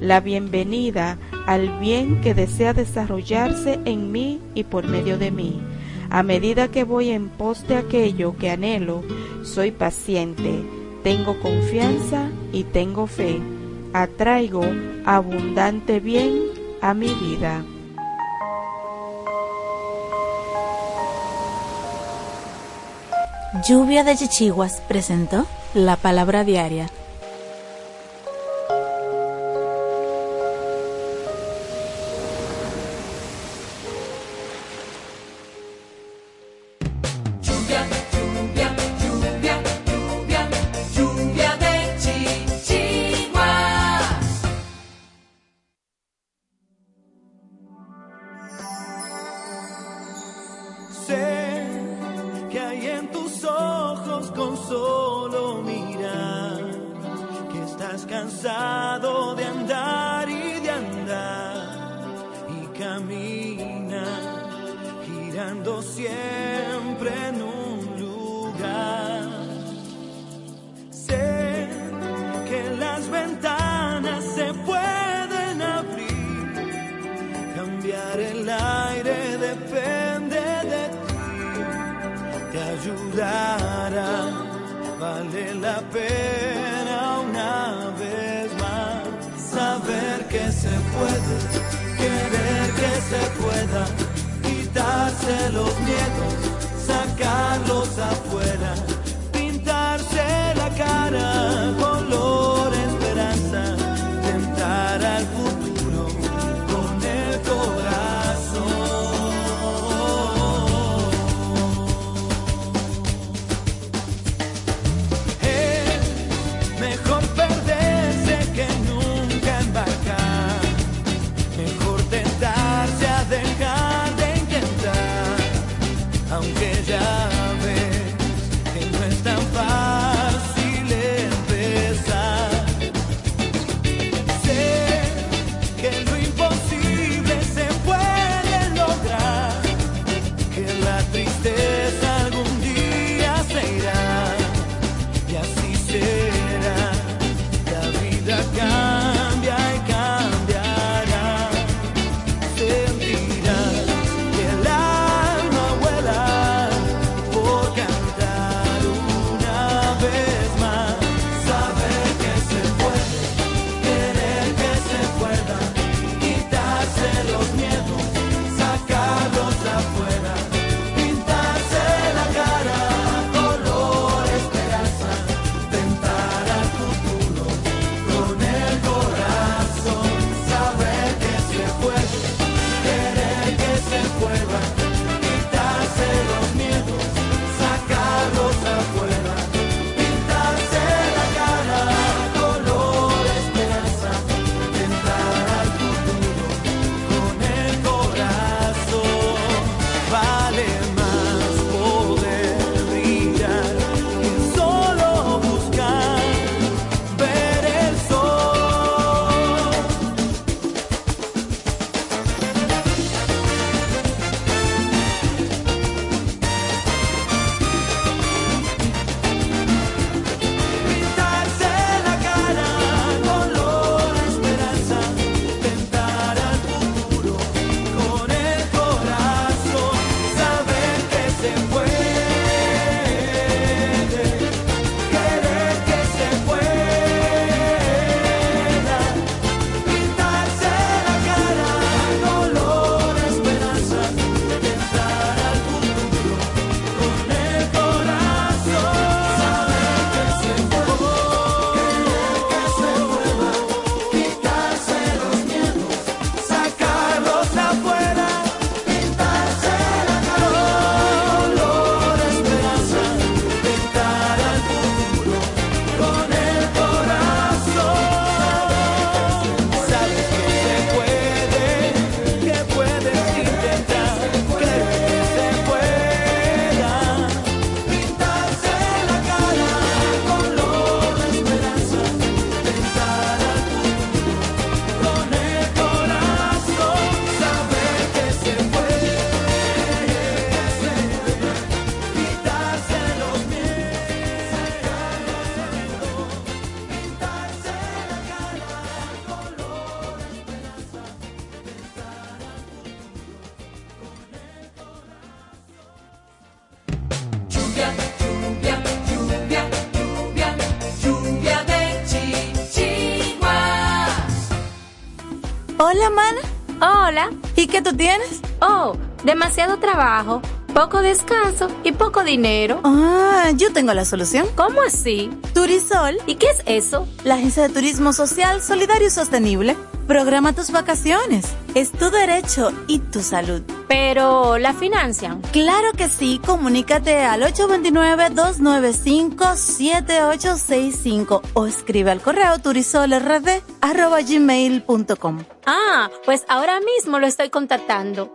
la bienvenida al bien que desea desarrollarse en mí y por medio de mí. A medida que voy en pos de aquello que anhelo, soy paciente, tengo confianza y tengo fe. Atraigo abundante bien a mi vida. Lluvia de Chichiguas presentó la palabra diaria ¿Y qué tú tienes? Oh, demasiado trabajo, poco descanso y poco dinero. Ah, yo tengo la solución. ¿Cómo así? Turisol. ¿Y qué es eso? La agencia de turismo social, solidario y sostenible. Programa tus vacaciones. Es tu derecho y tu salud. Pero, ¿la financian? Claro que sí. Comunícate al 829-295-7865 o escribe al correo turisolrd.gmail.com. Ah, pues ahora mismo lo estoy contactando.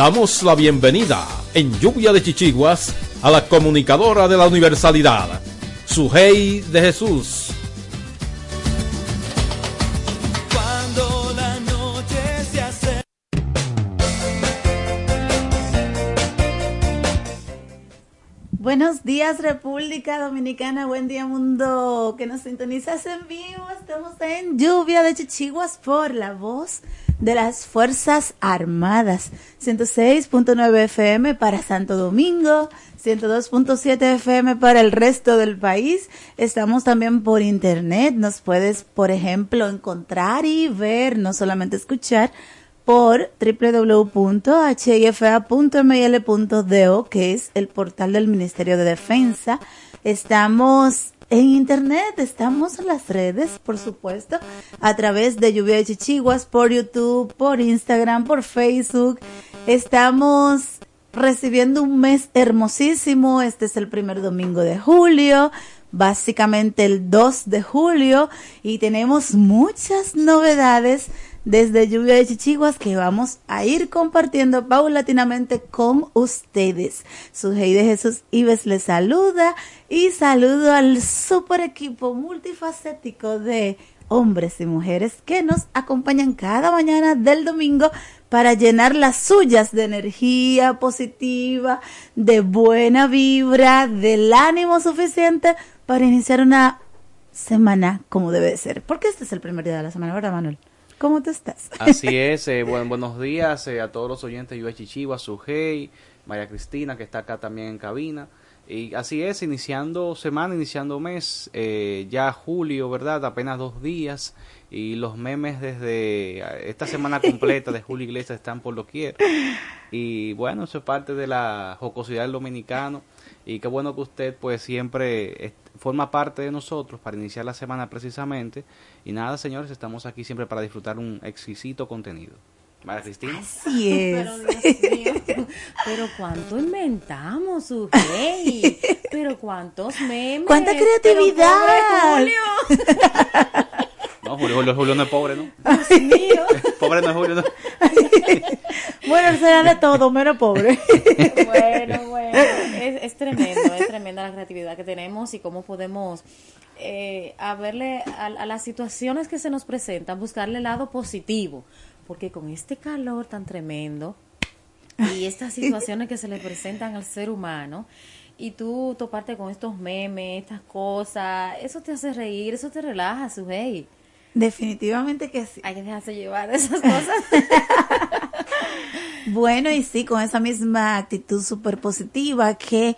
Damos la bienvenida en Lluvia de Chichiguas a la comunicadora de la Universalidad, Sujei de Jesús. Cuando la noche se hace. Buenos días República Dominicana, buen día mundo que nos sintonizas en vivo. Estamos en Lluvia de Chichiguas por la voz de las Fuerzas Armadas. 106.9 FM para Santo Domingo, 102.7 FM para el resto del país. Estamos también por internet. Nos puedes, por ejemplo, encontrar y ver, no solamente escuchar, por www.hifa.mil.do, que es el portal del Ministerio de Defensa. Estamos en internet, estamos en las redes, por supuesto, a través de Lluvia de Chichiguas, por YouTube, por Instagram, por Facebook. Estamos recibiendo un mes hermosísimo. Este es el primer domingo de julio, básicamente el 2 de julio, y tenemos muchas novedades desde Lluvia de Chichiguas que vamos a ir compartiendo paulatinamente con ustedes. Su de Jesús Ives les saluda y saludo al super equipo multifacético de hombres y mujeres que nos acompañan cada mañana del domingo para llenar las suyas de energía positiva, de buena vibra, del ánimo suficiente para iniciar una semana como debe ser. Porque este es el primer día de la semana, ¿verdad, Manuel? ¿Cómo te estás? Así es, eh, buen, buenos días eh, a todos los oyentes de Chichigua, Sujei, María Cristina, que está acá también en cabina. Y así es, iniciando semana, iniciando mes, eh, ya julio, ¿verdad? Apenas dos días y los memes desde eh, esta semana completa de Julio Iglesias están por lo quiero. Y bueno, eso es parte de la jocosidad del dominicano y qué bueno que usted pues siempre forma parte de nosotros para iniciar la semana precisamente. Y nada, señores, estamos aquí siempre para disfrutar un exquisito contenido. María Cristina. Así es. Pero Dios mío, pero cuánto inventamos, Sujei. Pero cuántos memes. ¡Cuánta Pero creatividad! pobre Julio. No, Julio, Julio, Julio no es pobre, ¿no? Dios mío. Pobre no es Julio, no. Bueno, será de todo, menos pobre. Bueno, bueno, es, es tremendo, es tremenda la creatividad que tenemos y cómo podemos eh, a verle a, a las situaciones que se nos presentan, buscarle el lado positivo, porque con este calor tan tremendo y estas situaciones que se le presentan al ser humano y tú toparte con estos memes, estas cosas, eso te hace reír, eso te relaja, Sujei. Definitivamente que sí. Hay que dejarse llevar de esas cosas. Bueno, y sí, con esa misma actitud súper positiva que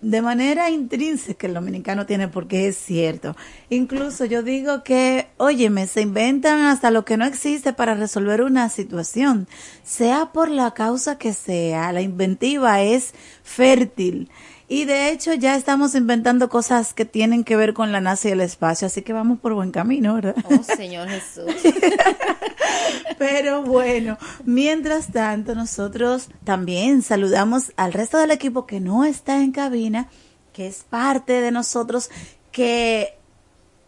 de manera intrínseca el dominicano tiene porque es cierto. Incluso yo digo que, óyeme, se inventan hasta lo que no existe para resolver una situación, sea por la causa que sea, la inventiva es fértil. Y de hecho ya estamos inventando cosas que tienen que ver con la NASA y el espacio, así que vamos por buen camino, ¿verdad? Oh, Señor Jesús. Pero bueno, mientras tanto nosotros también saludamos al resto del equipo que no está en cabina, que es parte de nosotros, que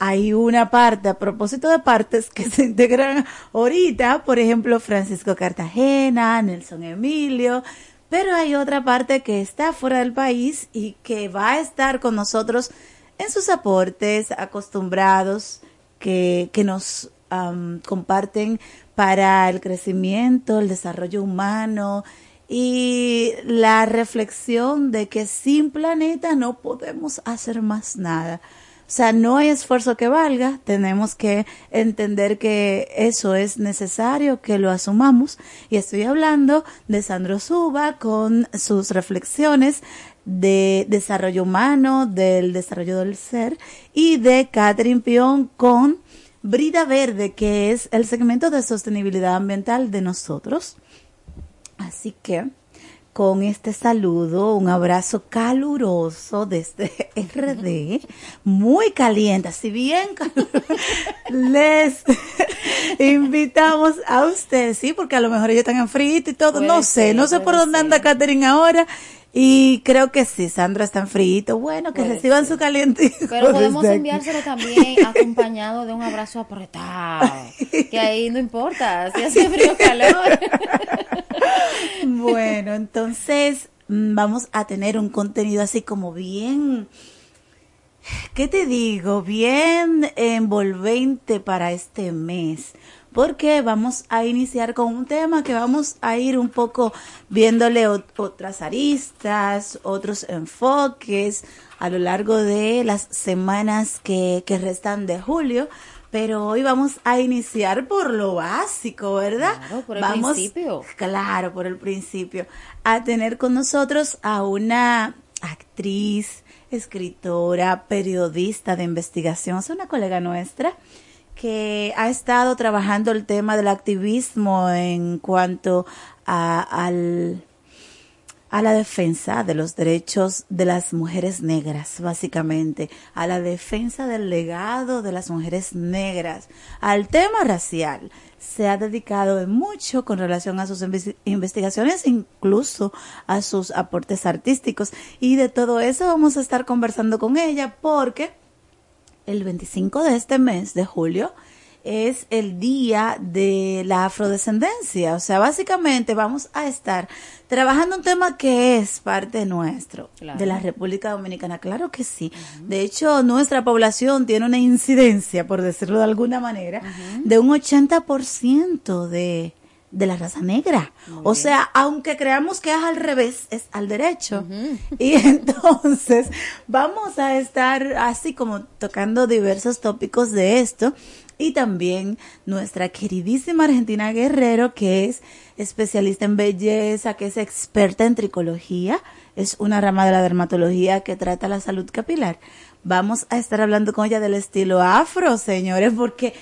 hay una parte, a propósito de partes que se integran ahorita, por ejemplo, Francisco Cartagena, Nelson Emilio, pero hay otra parte que está fuera del país y que va a estar con nosotros en sus aportes acostumbrados que, que nos am, comparten para el crecimiento, el desarrollo humano y la reflexión de que sin planeta no podemos hacer más nada. O sea, no hay esfuerzo que valga, tenemos que entender que eso es necesario, que lo asumamos. Y estoy hablando de Sandro Suba con sus reflexiones de desarrollo humano, del desarrollo del ser, y de Catherine Pion con Brida Verde, que es el segmento de sostenibilidad ambiental de nosotros. Así que con este saludo, un abrazo caluroso desde RD, muy caliente, así bien les invitamos a ustedes, sí, porque a lo mejor ellos están en frío y todo, Puede no sé, ser, no sé por dónde anda. Catherine ahora, y creo que sí, Sandra está en frío, bueno, que Puede reciban su caliente. Pero podemos enviárselo también acompañado de un abrazo apretado. Que ahí no importa, si hace frío o calor. Bueno, entonces mm, vamos a tener un contenido así como bien, ¿qué te digo? Bien envolvente para este mes. Porque vamos a iniciar con un tema que vamos a ir un poco viéndole ot- otras aristas, otros enfoques a lo largo de las semanas que, que restan de julio. Pero hoy vamos a iniciar por lo básico, ¿verdad? Claro, por el vamos, principio. Claro, por el principio. A tener con nosotros a una actriz, escritora, periodista de investigación, es una colega nuestra que ha estado trabajando el tema del activismo en cuanto a, al, a la defensa de los derechos de las mujeres negras, básicamente, a la defensa del legado de las mujeres negras, al tema racial. Se ha dedicado mucho con relación a sus inves- investigaciones, incluso a sus aportes artísticos. Y de todo eso vamos a estar conversando con ella porque el 25 de este mes de julio es el día de la afrodescendencia. O sea, básicamente vamos a estar trabajando un tema que es parte nuestro, Claro. de la República Dominicana. Claro que sí. De hecho, nuestra población tiene una incidencia, por decirlo de alguna manera, de un 80% de, de la raza negra. o sea, aunque creamos que es al revés, es al derecho. Y entonces vamos a estar así como tocando diversos tópicos de esto. y también nuestra queridísima Argentina Guerrero, que es especialista en belleza, que es experta en tricología, es una rama de la dermatología que trata la salud capilar. Vamos a estar hablando con ella del estilo afro, señores, porque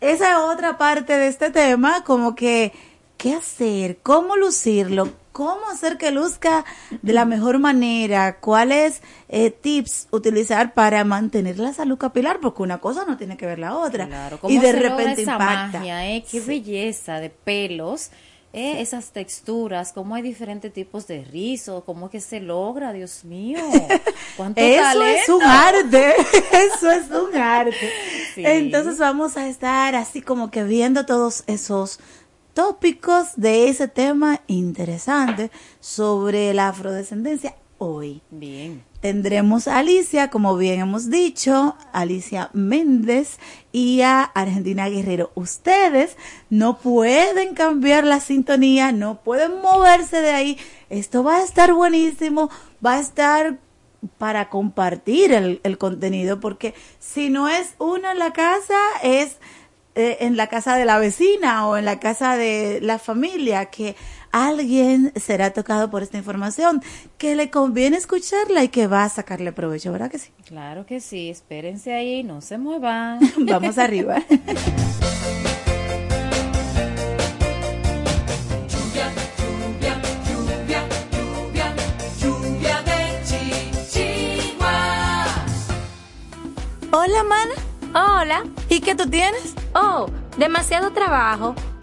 esa es otra parte de este tema, como que, ¿qué hacer? ¿Cómo lucirlo? ¿Cómo hacer que luzca de la mejor manera? ¿Cuáles eh, tips utilizar para mantener la salud capilar? Porque una cosa no tiene que ver la otra. Claro, ¿cómo y de se repente esa impacta. magia, eh? Qué belleza de pelos. Eh, Esas texturas, cómo hay diferentes tipos de rizos, cómo es que se logra, Dios mío. ¿Cuánto Eso talento? es un arte, eso es un arte. Sí. Entonces vamos a estar así como que viendo todos esos tópicos de ese tema interesante sobre la afrodescendencia hoy. Bien. Tendremos a Alicia, como bien hemos dicho, Alicia Méndez y a Argentina Guerrero. Ustedes no pueden cambiar la sintonía, no pueden moverse de ahí. Esto va a estar buenísimo, va a estar para compartir el, el contenido, porque si no es uno en la casa, es eh, en la casa de la vecina o en la casa de la familia, que alguien será tocado por esta información, que le conviene escucharla y que va a sacarle provecho, ¿verdad que sí? Claro que sí, espérense ahí, no se muevan. Vamos arriba. Lluvia, lluvia, lluvia, lluvia, lluvia de chichigua. Hola, mana. Hola. ¿Y qué tú tienes? Oh, demasiado trabajo,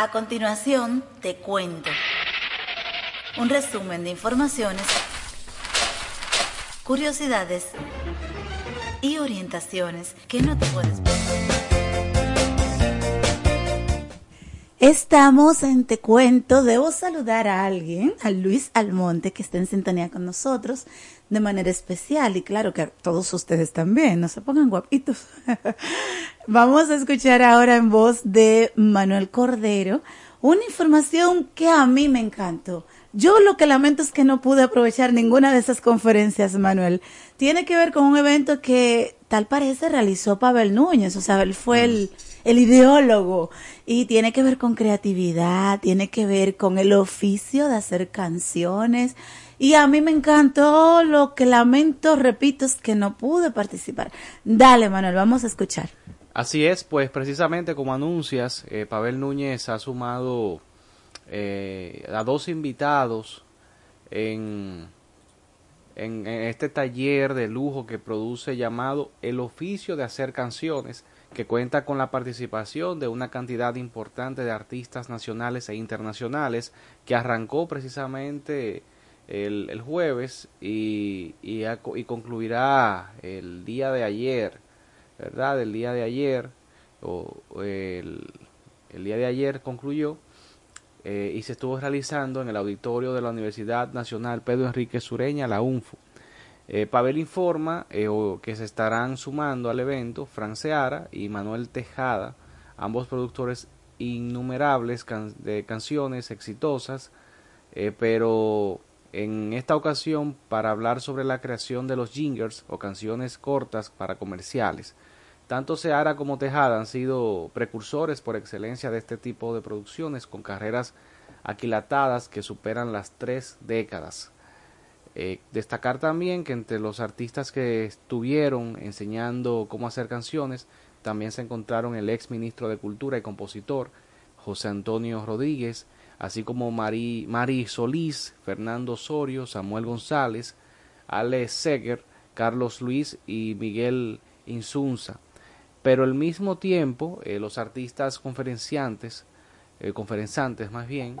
A continuación te cuento un resumen de informaciones, curiosidades y orientaciones que no te puedes perder. Estamos en Te Cuento. Debo saludar a alguien, a Luis Almonte, que está en sintonía con nosotros de manera especial. Y claro que todos ustedes también, no se pongan guapitos. Vamos a escuchar ahora en voz de Manuel Cordero una información que a mí me encantó. Yo lo que lamento es que no pude aprovechar ninguna de esas conferencias, Manuel. Tiene que ver con un evento que tal parece realizó Pavel Núñez, o sea, él fue el, el ideólogo y tiene que ver con creatividad, tiene que ver con el oficio de hacer canciones y a mí me encantó, lo que lamento, repito, es que no pude participar. Dale, Manuel, vamos a escuchar. Así es, pues precisamente como anuncias, eh, Pavel Núñez ha sumado eh, a dos invitados en, en, en este taller de lujo que produce llamado El oficio de hacer canciones, que cuenta con la participación de una cantidad importante de artistas nacionales e internacionales, que arrancó precisamente el, el jueves y, y, y concluirá el día de ayer, ¿verdad? El día de ayer, o el, el día de ayer concluyó eh, y se estuvo realizando en el auditorio de la Universidad Nacional Pedro Enrique Sureña, la UNFU. Eh, Pavel informa eh, que se estarán sumando al evento Fran Seara y Manuel Tejada, ambos productores innumerables de canciones exitosas, eh, pero en esta ocasión para hablar sobre la creación de los jingles o canciones cortas para comerciales. Tanto Seara como Tejada han sido precursores por excelencia de este tipo de producciones con carreras aquilatadas que superan las tres décadas. Eh, destacar también que entre los artistas que estuvieron enseñando cómo hacer canciones también se encontraron el ex ministro de Cultura y compositor José Antonio Rodríguez, así como Mari, Mari Solís, Fernando Osorio, Samuel González, Ale Seger, Carlos Luis y Miguel Insunza. Pero al mismo tiempo, eh, los artistas conferenciantes, eh, conferenciantes más bien,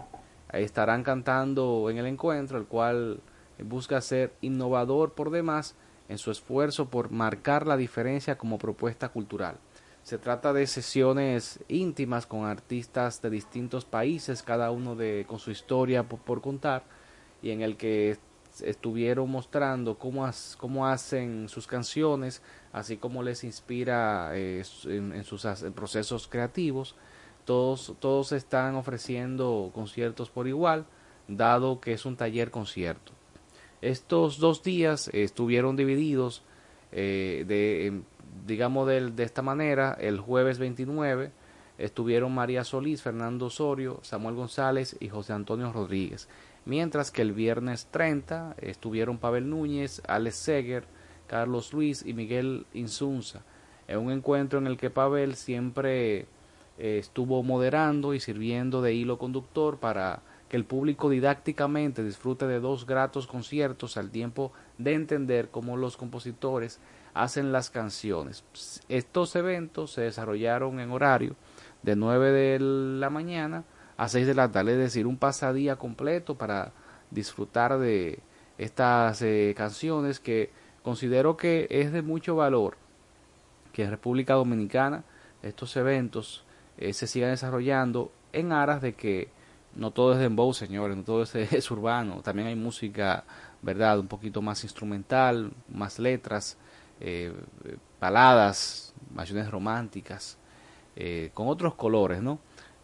eh, estarán cantando en el encuentro, el cual busca ser innovador por demás en su esfuerzo por marcar la diferencia como propuesta cultural. Se trata de sesiones íntimas con artistas de distintos países, cada uno de, con su historia por, contar, y en el que estuvieron mostrando cómo, cómo hacen sus canciones, así como les inspira eh, en, sus procesos creativos. Todos, todos están ofreciendo conciertos por igual, dado que es un taller concierto. Estos dos días estuvieron divididos eh, de, em, digamos de, de esta manera, el jueves 29 estuvieron María Solís, Fernando Osorio, Samuel González y José Antonio Rodríguez, mientras que el viernes 30 estuvieron Pavel Núñez, Alex Seger, Carlos Luis y Miguel Insunza, en un encuentro en el que Pavel siempre eh, estuvo moderando y sirviendo de hilo conductor para que el público didácticamente disfrute de dos gratos conciertos al tiempo de entender cómo los compositores hacen las canciones. Estos eventos se desarrollaron en horario de 9 de la mañana a 6 de la tarde, es decir, un pasadía completo para disfrutar de estas eh, canciones que considero que es de mucho valor que en República Dominicana estos eventos eh, se sigan desarrollando en aras de que no todo es dembow, señores, no todo es, es urbano, también hay música, ¿verdad? Un poquito más instrumental, más letras, eh, baladas, canciones románticas, eh, con otros colores, ¿no?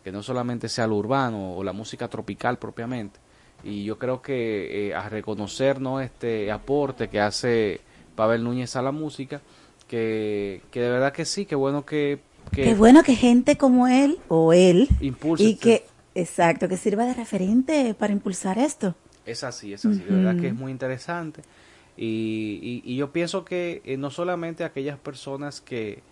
Que no solamente sea lo urbano o la música tropical propiamente. Y yo creo que eh, a reconocer ¿no? este aporte que hace Pavel Núñez a la música, que, que de verdad que sí, que bueno que... que Qué bueno que gente como él o él Impulse y este- que, exacto, que sirva de referente para impulsar esto. Es así, es así, de verdad que es muy interesante. Y, y, y yo pienso que eh, no solamente aquellas personas que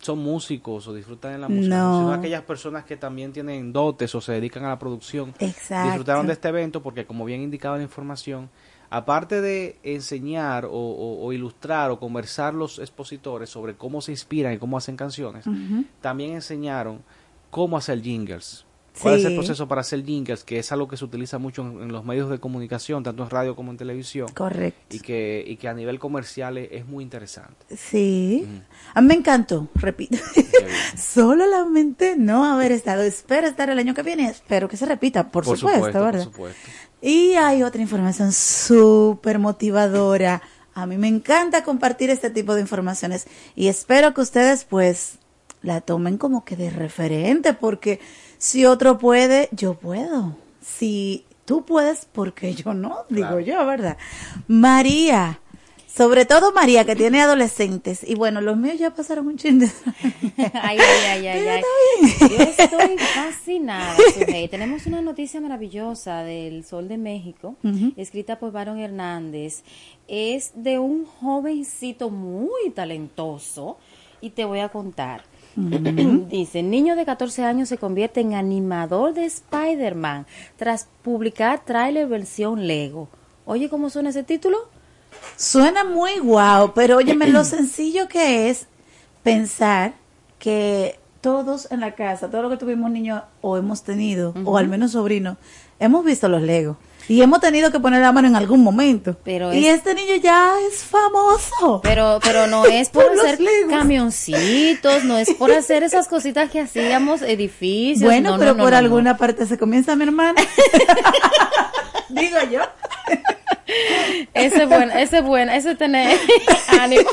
son músicos o disfrutan de la música, No. sino aquellas personas que también tienen dotes o se dedican a la producción, Exacto. disfrutaron de este evento porque como bien indicaba la información, aparte de enseñar o, o- o ilustrar o conversar los expositores sobre cómo se inspiran y cómo hacen canciones, también enseñaron cómo hacer jingles. Cuál es el Sí. proceso para hacer jingles, que es algo que se utiliza mucho en, en los medios de comunicación, tanto en radio como en televisión. Correcto. Y que, y que a nivel comercial es, es muy interesante. Sí. A mí me encantó, repito. Solo lamenté no haber estado. Espero estar el año que viene. Espero que se repita, por, supuesto, ¿verdad? Por supuesto. Y hay otra información súper motivadora. A mí me encanta compartir este tipo de informaciones y espero que ustedes pues la tomen como que de referente porque si otro puede, yo puedo. Si tú puedes, porque yo no, digo Claro. yo, ¿verdad? María, sobre todo María que tiene adolescentes y bueno, los míos ya pasaron un chin de... Ay, ay, ay, ay, ay. Yo estoy fascinada, Sujei. Tenemos una noticia maravillosa del Sol de México, escrita por Baron Hernández. Es de un jovencito muy talentoso y te voy a contar. Dice, niño de 14 años se convierte en animador de Spider-Man tras publicar tráiler versión Lego. Oye, ¿cómo suena ese título? Suena muy guau, pero óyeme lo sencillo que es pensar que todos en la casa, todo lo que tuvimos niños o hemos tenido, o al menos sobrinos, hemos visto los Legos. Y hemos tenido que poner la mano en algún momento. Pero y es- este niño ya es famoso. Pero, pero no es por, hacer camioncitos, no es por hacer esas cositas que hacíamos, edificios. Bueno, no, no, pero no, por no, alguna parte se comienza, mi hermana. Digo yo. Ese es bueno, ese es bueno, ese es tener ánimo.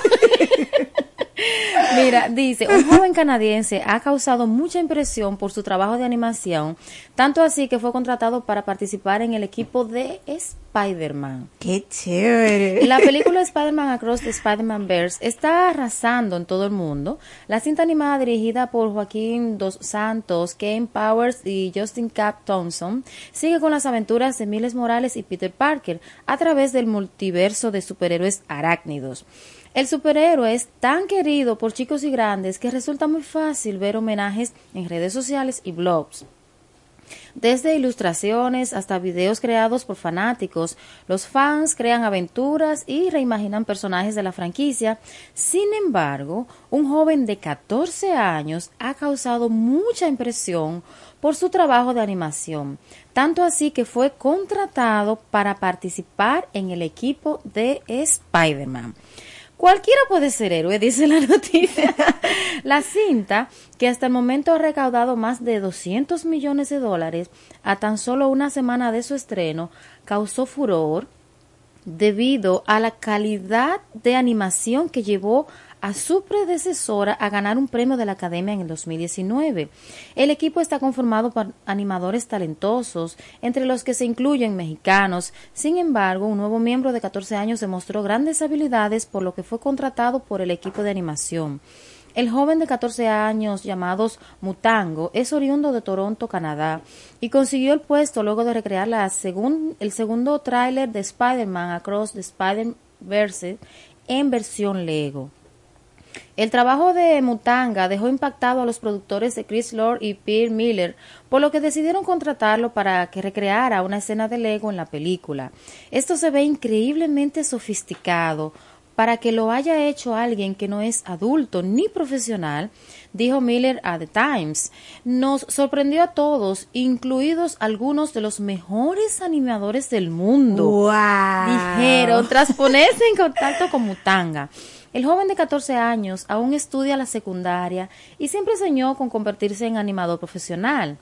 Mira, dice, un joven canadiense ha causado mucha impresión por su trabajo de animación, tanto así que fue contratado para participar en el equipo de Spider-Man. Qué chévere. La película Spider-Man Across the Spider-Man Verse está arrasando en todo el mundo. La cinta animada dirigida por Joaquín Dos Santos, Ken Powers y Justin Cap Thompson sigue con las aventuras de Miles Morales y Peter Parker a través del multiverso de superhéroes arácnidos. El superhéroe es tan querido por chicos y grandes que resulta muy fácil ver homenajes en redes sociales y blogs. Desde ilustraciones hasta videos creados por fanáticos, los fans crean aventuras y reimaginan personajes de la franquicia. Sin embargo, un joven de 14 años ha causado mucha impresión por su trabajo de animación, tanto así que fue contratado para participar en el equipo de Spider-Man. Cualquiera puede ser héroe, dice la noticia. la cinta, que hasta el momento ha recaudado más de 200 millones de dólares a tan solo una semana de su estreno, causó furor debido a la calidad de animación que llevó a su predecesora a ganar un premio de la Academia en el 2019. El equipo está conformado por animadores talentosos, entre los que se incluyen mexicanos. Sin embargo, un nuevo miembro de 14 años demostró grandes habilidades, por lo que fue contratado por el equipo de animación. El joven de 14 años, llamados Mutango, es oriundo de Toronto, Canadá, y consiguió el puesto luego de recrear la el segundo tráiler de Spider-Man Across the Spider-Verse en versión Lego. El trabajo de Mutanga dejó impactado a los productores de Chris Lord y Peter Miller, por lo que decidieron contratarlo para que recreara una escena de Lego en la película. Esto se ve increíblemente sofisticado. Para que lo haya hecho alguien que no es adulto ni profesional, dijo Miller a The Times, nos sorprendió a todos, incluidos algunos de los mejores animadores del mundo. Wow. Dijeron, tras ponerse en contacto con Mutanga. El joven de 14 años aún estudia la secundaria y siempre soñó con convertirse en animador profesional.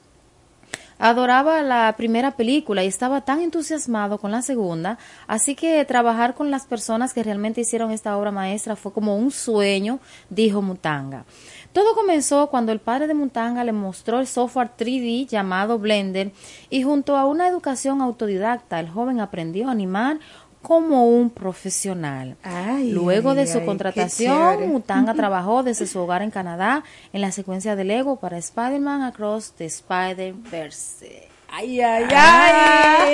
Adoraba la primera película y estaba tan entusiasmado con la segunda, así que trabajar con las personas que realmente hicieron esta obra maestra fue como un sueño, dijo Mutanga. Todo comenzó cuando el padre de Mutanga le mostró el software 3D llamado Blender y junto a una educación autodidacta el joven aprendió a animar como un profesional. Ay, Luego de su ay, contratación. Mutanga trabajó desde su hogar en Canadá en la secuencia de Lego para Spider-Man Across the Spider-Verse. Ay, ay, ay.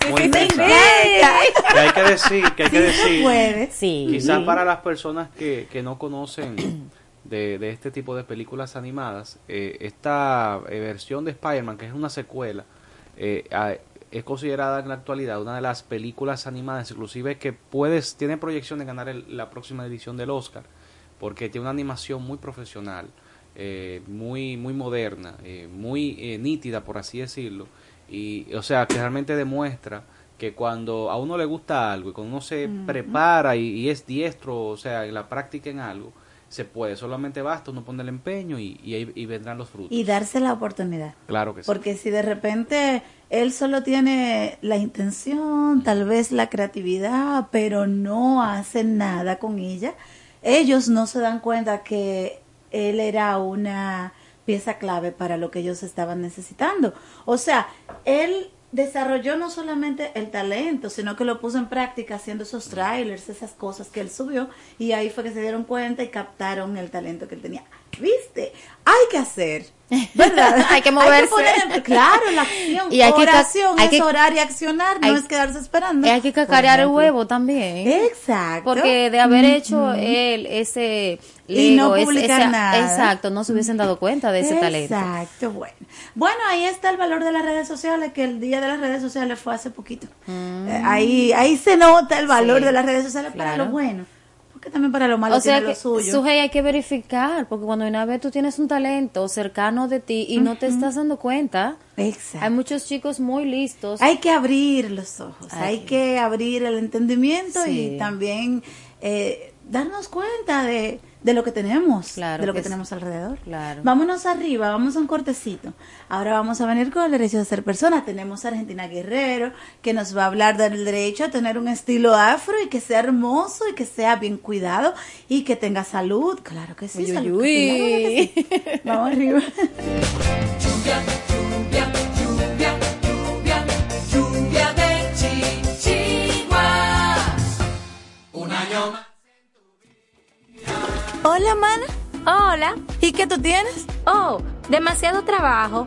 Sí, Muy sí. Que hay que decir, que hay que decir. puede. Sí. Quizás para las personas que, que no conocen de, de este tipo de películas animadas, eh, esta eh, versión de Spider-Man, que es una secuela, eh, a- es considerada en la actualidad una de las películas animadas, inclusive que puedes, tiene proyección de ganar el- la próxima edición del Oscar, porque tiene una animación muy profesional. eh, muy, muy moderna, eh, muy eh, nítida, por así decirlo. Y, o sea, que realmente demuestra que cuando a uno le gusta algo y cuando uno se prepara y, y es diestro, o sea, en la práctica en algo, se puede. Solamente basta uno poner el empeño y, y ahí y vendrán los frutos. Y darse la oportunidad. Claro que sí. Porque si de repente él solo tiene la intención, tal vez la creatividad, pero no hace nada con ella, ellos no se dan cuenta que él era una pieza clave para lo que ellos estaban necesitando. O sea, él desarrolló no solamente el talento, sino que lo puso en práctica haciendo esos trailers, esas cosas que él subió, y ahí fue que se dieron cuenta y captaron el talento que él tenía. ¿Viste? Hay que hacer, ¿verdad? Hay que moverse. poner en- claro, la acción. Y hay que Oración hay es que- orar y accionar, no hay- es quedarse esperando. Y hay que cacarear el huevo también. Exacto. Porque de haber hecho Ujú. él ese Y no Lego, publicar nada. Exacto, no se hubiesen dado cuenta de ese talento. Exacto, bueno. Bueno, ahí está el valor de las redes sociales, que el día de las redes sociales fue hace poquito. Eh, ahí, ahí se nota el valor Mm. Sí, de las redes sociales para claro. lo bueno. Porque también para lo malo O sea tiene que, lo suyo. Sujei, hay que verificar, porque cuando una vez tú tienes un talento cercano de ti y no te estás dando cuenta, Exacto. hay muchos chicos muy listos. Hay que abrir los ojos, Ay, hay que abrir el entendimiento Sí. y también eh, darnos cuenta de, de lo que tenemos, Claro de lo que, que sí. tenemos alrededor. Claro. Vámonos arriba, vamos a un cortecito. Ahora vamos a venir con el derecho de ser persona. Tenemos a Argentina Guerrero que nos va a hablar del derecho a tener un estilo afro y que sea hermoso y que sea bien cuidado y que tenga salud. Claro que sí. Uy, salud, uy. que sí. Vamos arriba. Hola, mana. Hola. ¿Y qué tú tienes? Oh, demasiado trabajo,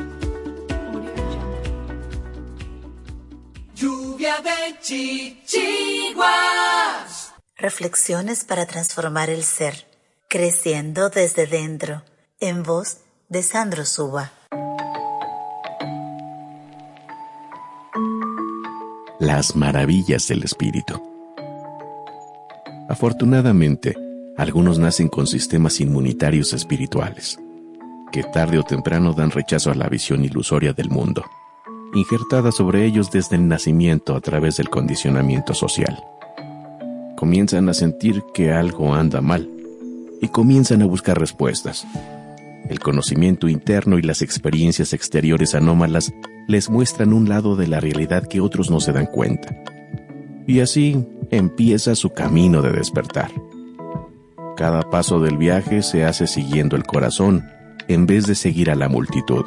Lluvia de chichiguas. Reflexiones para transformar el ser. Creciendo desde dentro, en voz de Sandro Suba. Las maravillas del espíritu. Afortunadamente, algunos nacen con sistemas inmunitarios espirituales, que tarde o temprano dan rechazo a la visión ilusoria del mundo, injertada sobre ellos desde el nacimiento a través del condicionamiento social. Comienzan a sentir que algo anda mal y comienzan a buscar respuestas. El conocimiento interno y las experiencias exteriores anómalas les muestran un lado de la realidad que otros no se dan cuenta. Y así empieza su camino de despertar. Cada paso del viaje se hace siguiendo el corazón en vez de seguir a la multitud,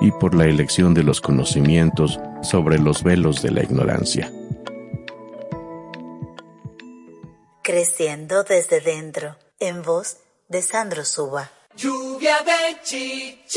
y por la elección de los conocimientos sobre los velos de la ignorancia. Creciendo desde dentro, en voz de Sandro Suba. Lluvia de chichiguas.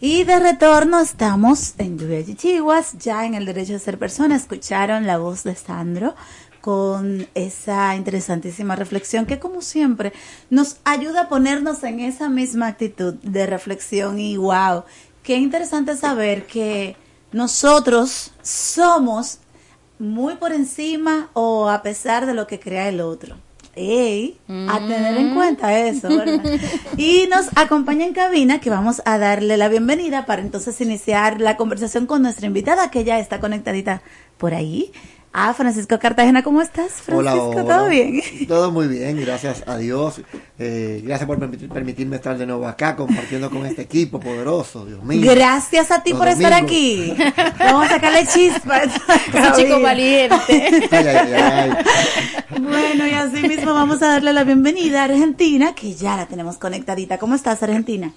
Y de retorno estamos en Lluvia Chichiguas, ya en el derecho de ser persona. Escucharon la voz de Sandro con esa interesantísima reflexión que como siempre nos ayuda a ponernos en esa misma actitud de reflexión y wow, qué interesante saber que nosotros somos muy por encima o a pesar de lo que crea el otro. Ey, a tener en cuenta eso, ¿verdad? Y nos acompaña en cabina que vamos a darle la bienvenida para entonces iniciar la conversación con nuestra invitada que ya está conectadita por ahí. Ah, Francisco Cartagena, ¿cómo estás, Francisco? Hola, hola. ¿Todo bien? Todo muy bien, gracias a Dios. Eh, gracias por permitir- permitirme estar de nuevo acá compartiendo con este equipo poderoso, Dios mío. Gracias a ti Los por estar domingos. aquí. Vamos a sacarle chispas. Ese chico valiente. Ay, ay, ay. Bueno, y así mismo vamos a darle la bienvenida a Argentina, que ya la tenemos conectadita. ¿Cómo estás, Argentina?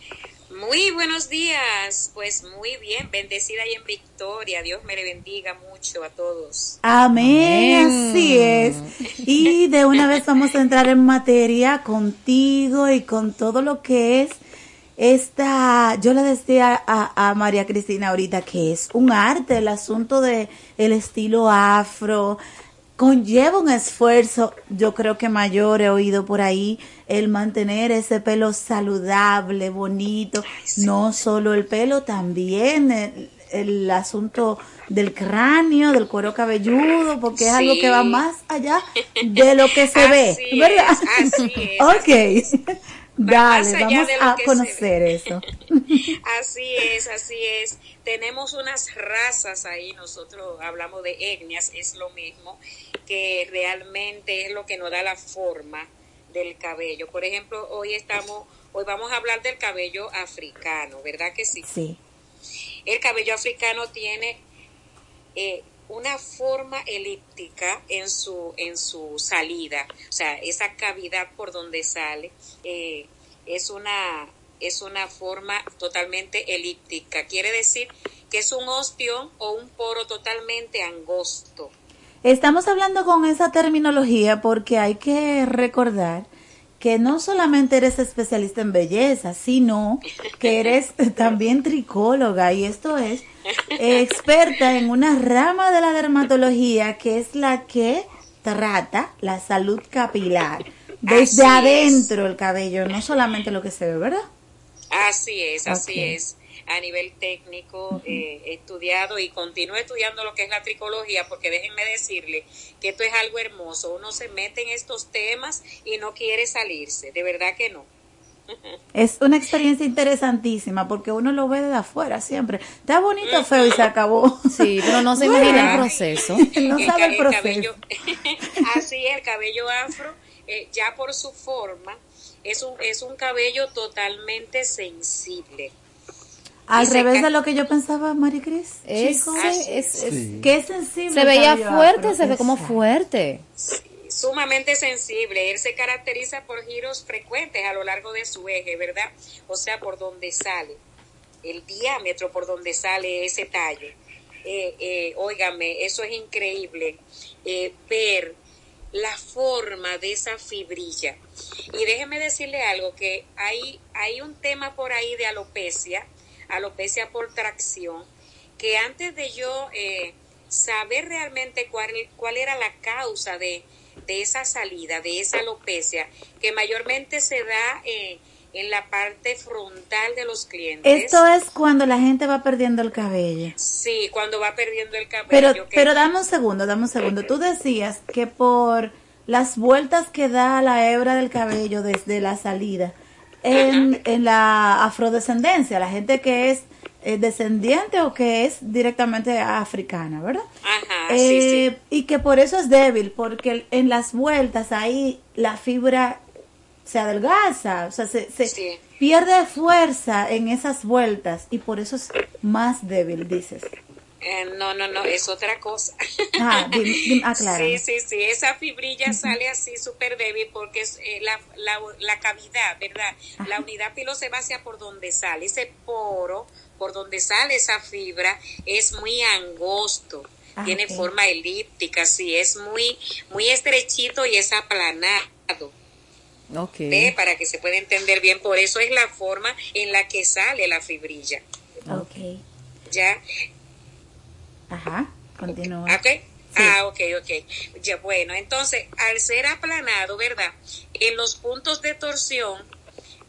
Muy buenos días, pues muy bien, bendecida y en victoria. Dios me le bendiga mucho a todos. Amén, Amén. así es. Y de una vez vamos a entrar en materia contigo y con todo lo que es esta, yo le decía a, a María Cristina ahorita que es un arte el asunto de el estilo afro, conlleva un esfuerzo, yo creo que mayor he oído por ahí, el mantener ese pelo saludable, bonito, no solo el pelo, también el, el asunto del cráneo, del cuero cabelludo, porque es algo que va más allá de lo que se ve, ¿verdad? así es, ok, dale, vamos a conocer eso. Así es, así es. Tenemos unas razas ahí, nosotros hablamos de etnias, es lo mismo, que realmente es lo que nos da la forma del cabello. Por ejemplo, hoy estamos, hoy vamos a hablar del cabello africano, ¿verdad que sí? Sí. El cabello africano tiene eh, una forma elíptica en su en su salida, o sea, esa cavidad por donde sale eh, es una es una forma totalmente elíptica. Quiere decir que es un ostión o un poro totalmente angosto. Estamos hablando con esa terminología porque hay que recordar que no solamente eres especialista en belleza, sino que eres también tricóloga y esto es experta en una rama de la dermatología que es la que trata la salud capilar desde Así es. adentro el cabello, no solamente lo que se ve, ¿verdad? Así es, así es. A nivel técnico, eh, he estudiado y continúo estudiando lo que es la tricología, porque déjenme decirle que esto es algo hermoso. Uno se mete en estos temas y no quiere salirse, de verdad que no. Es una experiencia interesantísima porque uno lo ve de afuera siempre. Está bonito, feo y se acabó. Sí, pero no se imagina el proceso. No El sabe el el proceso. cabello- así es, el cabello afro, eh, ya por su forma, es un, es un cabello totalmente sensible. Al revés de lo que yo pensaba, Maricris. Es- chicos. es- es- Sí. Qué sensible. Se veía cabello fuerte, se ve como fuerte. sumamente sensible. Él se caracteriza por giros frecuentes a lo largo de su eje, ¿verdad? O sea, por donde sale, el diámetro por donde sale ese tallo. Eh, eh, óigame, eso es increíble. eh, ver la forma de esa fibrilla. Y déjeme decirle algo, que hay, hay un tema por ahí de alopecia, alopecia por tracción, que antes de yo eh, saber realmente cuál, cuál era la causa de, de esa salida, de esa alopecia, que mayormente se da eh, en la parte frontal de los clientes. Esto es cuando la gente va perdiendo el cabello. Sí, cuando va perdiendo el cabello. Pero, que- pero dame un segundo, dame un segundo. Tú decías que por las vueltas que da la hebra del cabello desde la salida, en, en la afrodescendencia, la gente que es eh, descendiente o que es directamente africana, ¿verdad? Ajá, sí, Eh, sí. Y que por eso es débil, porque en las vueltas ahí la fibra se adelgaza, o sea, se, se pierde fuerza en esas vueltas y por eso es más débil, dices. Eh, no, no, no, es otra cosa. Ah, dim- dim- aclárame. Sí, sí, sí, esa fibrilla sale así súper débil porque es eh, la, la, la cavidad, ¿verdad? La unidad pilosebácea por donde sale, ese poro por donde sale esa fibra es muy angosto, Ah, tiene forma elíptica, sí, es muy, muy estrechito y es aplanado. Ok. ¿Ve? Para que se pueda entender bien, por eso es la forma en la que sale la fibrilla. Ok. ¿Ya? Ajá, continúa. ¿Ok? Ah, ok, ok. Ya, bueno, entonces, al ser aplanado, ¿verdad? En los puntos de torsión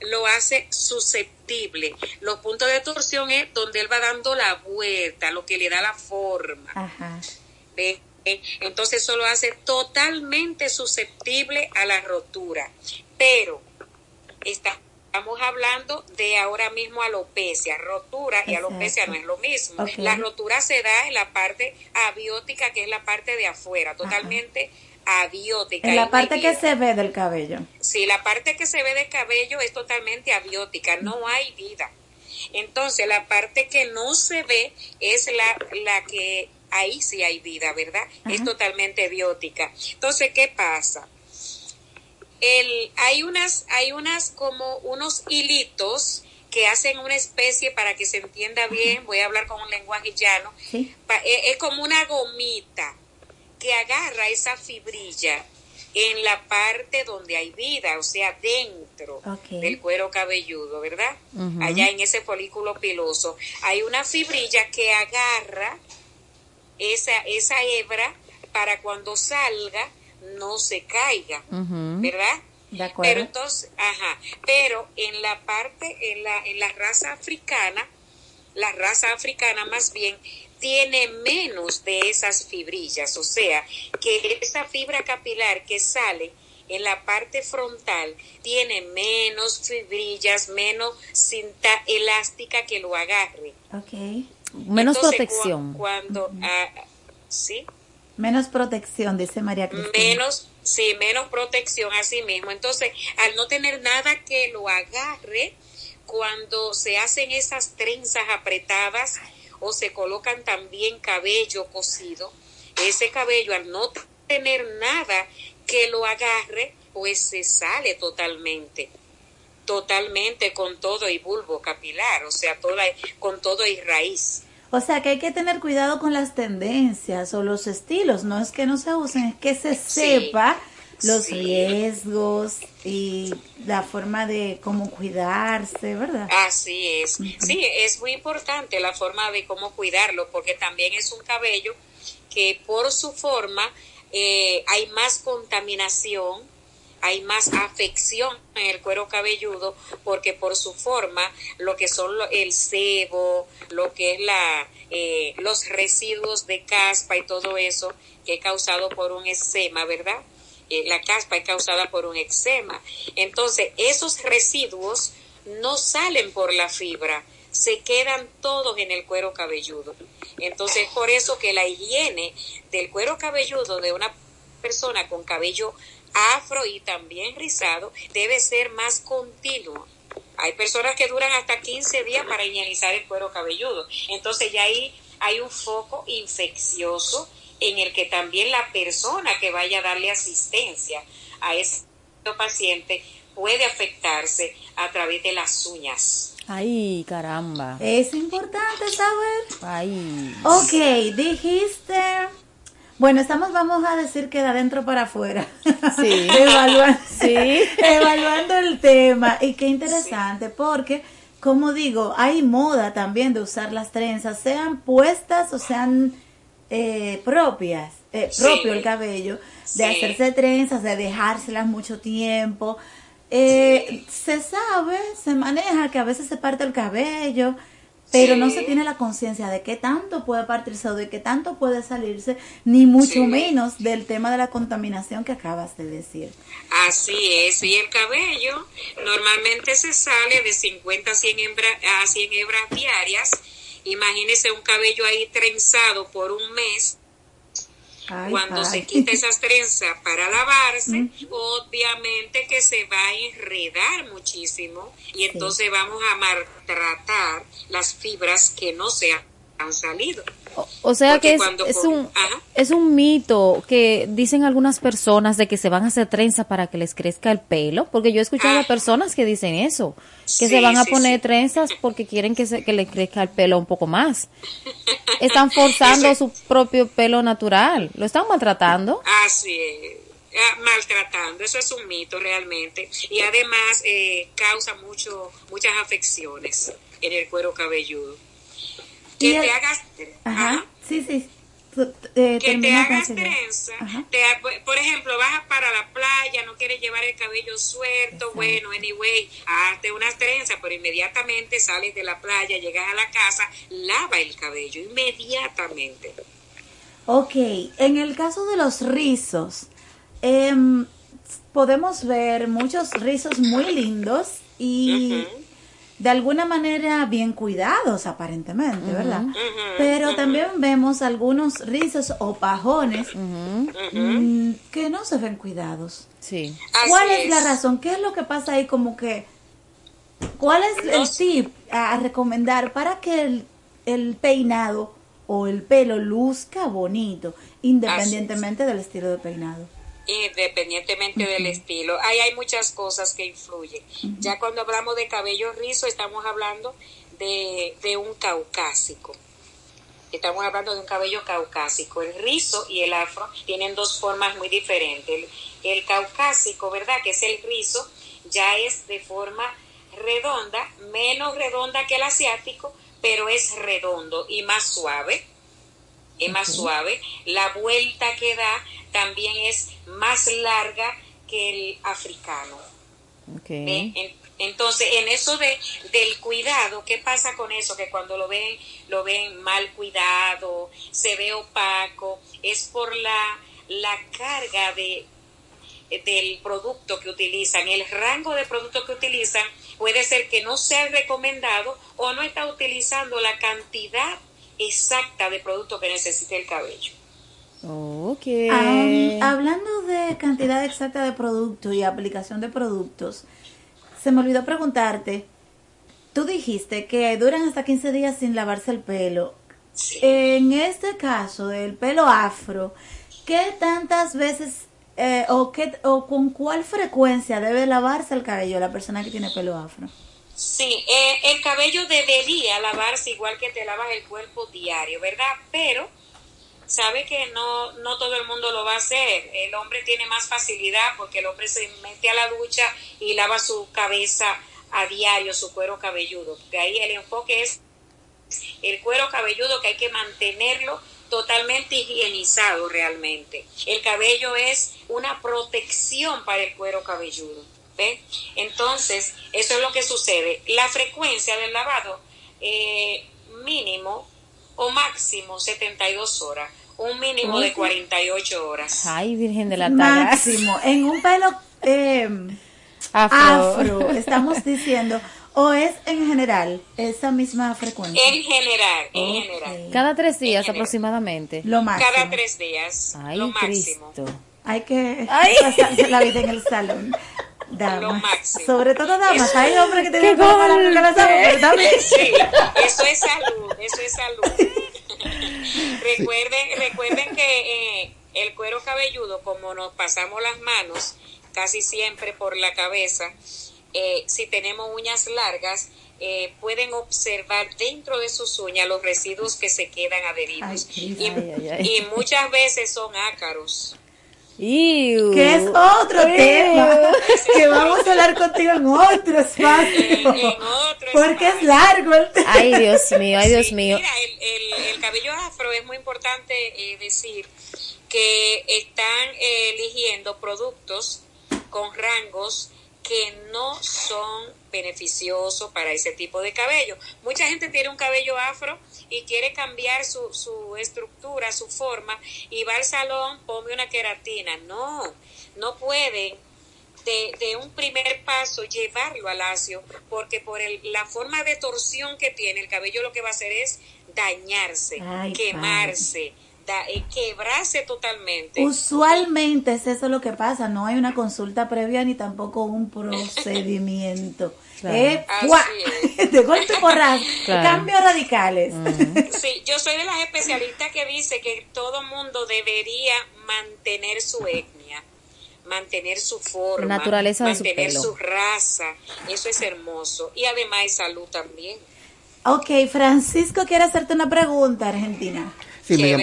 lo hace susceptible. Los puntos de torsión es donde él va dando la vuelta, lo que le da la forma. Ajá. ¿Ve? Entonces eso lo hace totalmente susceptible a la rotura. Pero estamos hablando de ahora mismo alopecia. Rotura y alopecia no es lo mismo. La rotura se da en la parte abiótica, que es la parte de afuera, totalmente abiótica. En la parte que se ve del cabello. Sí, la parte que se ve de cabello es totalmente abiótica, no hay vida. Entonces, la parte que no se ve es la, la que ahí sí hay vida, ¿verdad? Es totalmente biótica. Entonces, ¿qué pasa? El, hay unas, hay unas como unos hilitos que hacen una especie para que se entienda bien, voy a hablar con un lenguaje llano, Sí. pa- e- es como una gomita que agarra esa fibrilla en la parte donde hay vida, o sea, dentro del cuero cabelludo, ¿verdad? Allá en ese folículo piloso. Hay una fibrilla que agarra esa, esa hebra para cuando salga no se caiga. ¿verdad? De acuerdo. Pero entonces, ajá, pero en la parte, en la, en la raza africana, la raza africana más bien tiene menos de esas fibrillas, o sea, que esa fibra capilar que sale en la parte frontal tiene menos fibrillas, menos cinta elástica que lo agarre. Ok. Menos Entonces, protección. cua- Cuando, ah, sí, Menos protección, dice María Cristina. menos, sí, menos protección a sí mismo. Entonces, al no tener nada que lo agarre, cuando se hacen esas trenzas apretadas o se colocan también cabello cocido, ese cabello al no tener nada que lo agarre, pues se sale totalmente totalmente con todo y bulbo capilar, o sea, toda, con todo y raíz. O sea que hay que tener cuidado con las tendencias o los estilos. No es que no se usen, es que se sepa los Sí. riesgos y la forma de cómo cuidarse, ¿verdad? Así es. Sí, es muy importante la forma de cómo cuidarlo, porque también es un cabello que por su forma eh, hay más contaminación, hay más afección en el cuero cabelludo, porque por su forma, lo que son el sebo, lo que es la, eh, los residuos de caspa y todo eso, que es causado por un eczema, ¿verdad? Eh, la caspa es causada por un eczema. Entonces, esos residuos no salen por la fibra, se quedan todos en el cuero cabelludo. Entonces, por eso que la higiene del cuero cabelludo de una persona con cabello afro y también rizado debe ser más continua. Hay personas que duran hasta 15 días para higienizar el cuero cabelludo. Entonces ya ahí hay un foco infeccioso en el que también la persona que vaya a darle asistencia a ese paciente puede afectarse a través de las uñas. Ay, caramba. Es importante saber. Ay. Ok, dijiste, Bueno, estamos, vamos a decir que de adentro para afuera. Sí. Evaluando, Sí. evaluando el tema. Y qué interesante, porque, como digo, hay moda también de usar las trenzas, sean puestas o sean eh, propias, eh, Sí. propio el cabello, de hacerse trenzas, de dejárselas mucho tiempo. Eh, Se sabe, se maneja que a veces se parte el cabello, pero Sí. no se tiene la conciencia de qué tanto puede partirse o de qué tanto puede salirse, ni mucho Sí. menos del tema de la contaminación que acabas de decir. Así es, y el cabello normalmente se sale de 50 a 100, hembra- a 100 hebras diarias. Imagínese un cabello ahí trenzado por un mes. Ay, Cuando se quita esas trenzas para lavarse, obviamente que se va a enredar muchísimo y entonces vamos a maltratar las fibras que no se han salido. O sea Porque que es, cuando es con- un Ajá. es un mito que dicen algunas personas de que se van a hacer trenza para que les crezca el pelo, porque yo he escuchado a personas que dicen eso, que se Ah. Van a sí, poner sí. trenzas porque quieren que se que les crezca el pelo un poco más. Están forzando Eso- su propio pelo natural, lo están maltratando. Así es. Ah, maltratando, eso es un mito realmente y además eh, causa mucho muchas afecciones en el cuero cabelludo. Que te hagas Ajá, sí, sí. Eh, que te hagas trenza, te por ejemplo, vas para la playa, no quieres llevar el cabello suelto, bueno, anyway, hazte unas trenzas, pero inmediatamente sales de la playa, llegas a la casa, lava el cabello inmediatamente. Ok, en el caso de los rizos, em, podemos ver muchos rizos muy lindos y de alguna manera bien cuidados aparentemente, ¿verdad? Pero también vemos algunos rizos o pajones mm, que no se ven cuidados. Sí. ¿Cuál Así es la es. razón? ¿Qué es lo que pasa ahí como que... ¿Cuál es el tip a, a recomendar para que el, el peinado o el pelo luzca bonito, independientemente del estilo de peinado? Independientemente del estilo. Ahí hay muchas cosas que influyen. Ya cuando hablamos de cabello rizo, estamos hablando de, de un caucásico. Estamos hablando de un cabello caucásico. El rizo y el afro tienen dos formas muy diferentes. El, el caucásico, ¿verdad? Que es el rizo, ya es de forma redonda, menos redonda que el asiático, pero es redondo y más suave es más suave. La vuelta que da también es más larga que el africano. En- entonces, en eso de, del cuidado, ¿qué pasa con eso? Que cuando lo ven, lo ven mal cuidado, se ve opaco, es por la, la carga de, del producto que utilizan, el rango de producto que utilizan puede ser que no sea recomendado o no está utilizando la cantidad exacta de producto que necesita el cabello. Ok. Hablando de cantidad exacta de producto y aplicación de productos, se me olvidó preguntarte, tú dijiste que duran hasta 15 días sin lavarse el pelo. En este caso del pelo afro, ¿qué tantas veces eh, o, qué, o con cuál frecuencia debe lavarse el cabello la persona que tiene pelo afro? Sí, eh, el cabello debería lavarse igual que te lavas el cuerpo diario, ¿verdad? Pero sabe que no, no todo el mundo lo va a hacer. El hombre tiene más facilidad porque el hombre se mete a la ducha y lava su cabeza a diario, su cuero cabelludo. Porque ahí el enfoque es el cuero cabelludo que hay que mantenerlo totalmente higienizado realmente. El cabello es una protección para el cuero cabelludo. ¿Ve? Entonces, eso es lo que sucede. La frecuencia del lavado eh, mínimo o máximo 72 horas, un mínimo de Ok. 48 horas. Ay, Virgen de la Talla. Máximo, en un pelo eh, Afro. afro, estamos diciendo, o es en general esa misma frecuencia. En general, en general. Cada tres días aproximadamente. Lo máximo. Cada tres días, Ay, lo máximo. Cristo. Hay que Ay. pasarse la vida en el salón. Damas. Sobre todo damas. Eso- Hay hombres que ¡Qué tienen pelo para la cabeza, pero también. Sí, eso es salud, eso es salud. recuerden, recuerden que eh, el cuero cabelludo, como nos pasamos las manos casi siempre por la cabeza, eh, si tenemos uñas largas, eh, pueden observar dentro de sus uñas los residuos que se quedan adheridos. Ay, y, ay, ay, ay. y muchas veces son ácaros. Que es otro tema que vamos a hablar contigo en otro espacio. porque es largo el tema. Ay, Dios mío, ay, Dios mío. Mira, el, el- el cabello afro es muy importante eh, decir que están eh, eligiendo productos con rangos que no son beneficiosos para ese tipo de cabello. Mucha gente tiene un cabello afro y quiere cambiar su, su estructura, su forma, y va al salón, ponme una queratina. No, no pueden de, de un primer paso llevarlo al lacio, porque por el, la forma de torsión que tiene el cabello lo que va a hacer es dañarse, Ay, quemarse, da- eh, quebrarse totalmente. Usualmente es eso lo que pasa, no hay una consulta previa ni tampoco un procedimiento. Claro. Eh, de golpe porrazo, Claro. cambios radicales. Sí, yo soy de las especialistas que dice que todo mundo debería mantener su etnia, mantener su forma, La naturaleza de su mantener pelo. su raza. Eso es hermoso. Y además es salud también. Ok, Francisco quiere hacerte una pregunta, Argentina. Sí,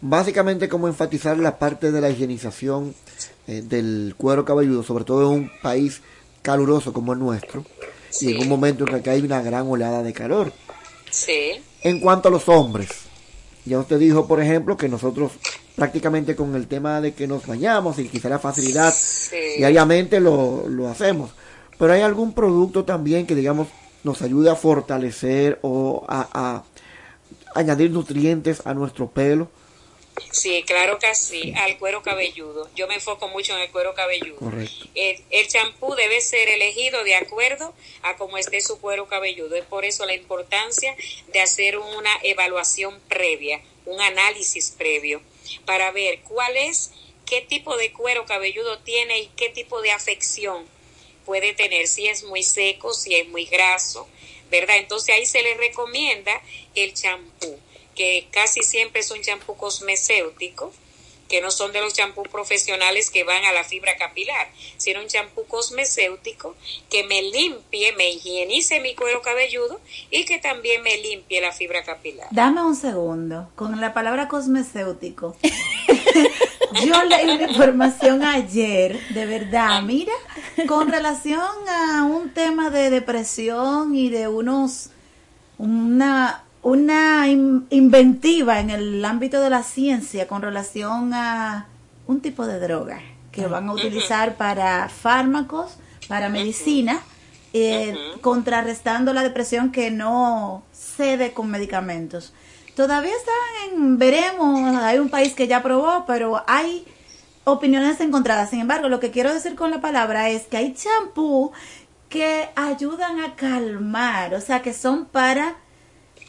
básicamente como enfatizar la parte de la higienización eh, del cuero cabelludo, sobre todo en un país caluroso como el nuestro, y en un momento en que hay una gran oleada de calor. Sí. En cuanto a los hombres, ya usted dijo, por ejemplo, que nosotros prácticamente con el tema de que nos bañamos y quizá la facilidad Sí. diariamente lo, lo hacemos. Pero hay algún producto también que, digamos, nos ayude a fortalecer o a, a añadir nutrientes a nuestro pelo. Sí, claro que sí, al cuero cabelludo. Yo me enfoco mucho en el cuero cabelludo. Correcto. El el champú debe ser elegido de acuerdo a cómo esté su cuero cabelludo. Es por eso la importancia de hacer una evaluación previa, un análisis previo, para ver cuál es, qué tipo de cuero cabelludo tiene y qué tipo de afección puede tener, si es muy seco, si es muy graso, ¿verdad? Entonces ahí se le recomienda el champú, que casi siempre es un champú cosmecéutico, que no son de los champús profesionales que van a la fibra capilar, sino un champú cosmecéutico que me limpie, me higienice mi cuero cabelludo y que también me limpie la fibra capilar. Dame un segundo, con la palabra cosmecéutico. Yo leí una información ayer, de verdad, mira, con relación a un tema de depresión y de unos, una, una in- inventiva en el ámbito de la ciencia con relación a un tipo de droga que van a utilizar para fármacos, para medicina, eh, contrarrestando la depresión que no cede con medicamentos. Todavía están en, veremos, hay un país que ya aprobó, pero hay opiniones encontradas. Sin embargo, lo que quiero decir con la palabra es que hay champú que ayudan a calmar, o sea, que son para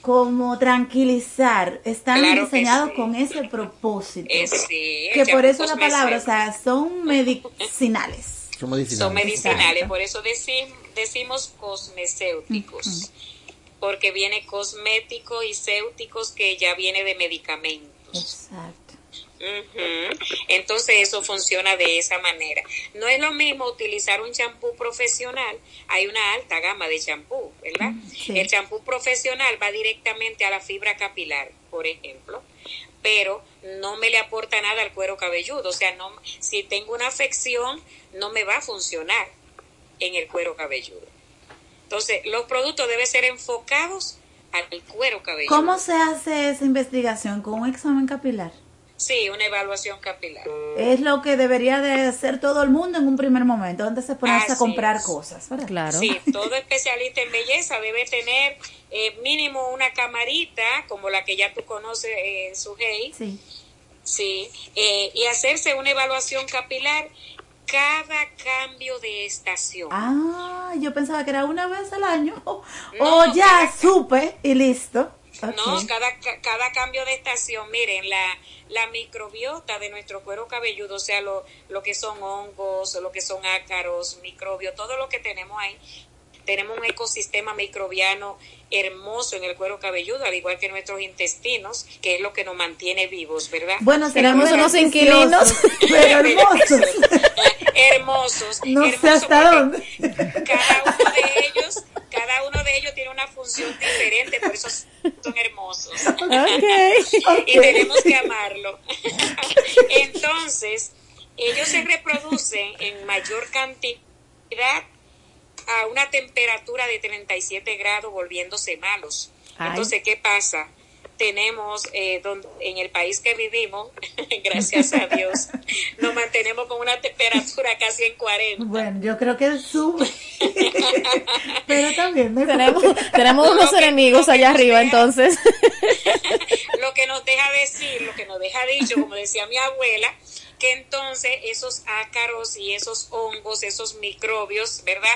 como tranquilizar, están Claro diseñados sí. con ese propósito. Eh, sí, que por eso la palabra, o sea, son medicinales. Son medicinales. Son medicinales, por eso decim- decimos cosmecéuticos, porque viene cosméticos y céuticos que ya viene de medicamentos. Exacto. Entonces eso funciona de esa manera. No es lo mismo utilizar un champú profesional, hay una alta gama de champú, ¿verdad? Sí. El champú profesional va directamente a la fibra capilar, por ejemplo, pero no me le aporta nada al cuero cabelludo, o sea, no si tengo una afección no me va a funcionar en el cuero cabelludo. Entonces, los productos deben ser enfocados al cuero cabelludo. ¿Cómo se hace esa investigación? ¿Con un examen capilar? Sí, una evaluación capilar. Es lo que debería de hacer todo el mundo en un primer momento, antes de ponerse a comprar es. cosas, ¿verdad? Claro. Sí, todo especialista en belleza debe tener eh, mínimo una camarita, como la que ya tú conoces, eh, Sujei, Sí. sí, eh, y hacerse una evaluación capilar cada cambio de estación. Ah, yo pensaba que era una vez al año. O No, o ya supe y listo. No, cada, ca- cada cambio de estación, miren, la, la microbiota de nuestro cuero cabelludo, o sea, lo, lo que son hongos, lo que son ácaros, microbios, todo lo que tenemos ahí, tenemos un ecosistema microbiano hermoso en el cuero cabelludo, al igual que nuestros intestinos, que es lo que nos mantiene vivos, ¿verdad? Bueno, seremos unos inquilinos. pero hermosos. hermosos. No sé hasta dónde. Cada uno de ellos, cada uno de ellos tiene una función diferente, por eso son hermosos. Ok. y tenemos que amarlo. Entonces, ellos se reproducen en mayor cantidad a una temperatura de 37 grados volviéndose malos. Ay. Entonces, ¿qué pasa? Tenemos eh, don- en el país que vivimos, gracias a Dios, nos mantenemos con una temperatura casi en 40. Bueno, yo creo que sube. pero también Tenemos, tenemos unos enemigos allá arriba, entonces. lo que nos deja decir, lo que nos deja dicho, como decía mi abuela, que entonces esos ácaros y esos hongos, esos microbios, ¿verdad?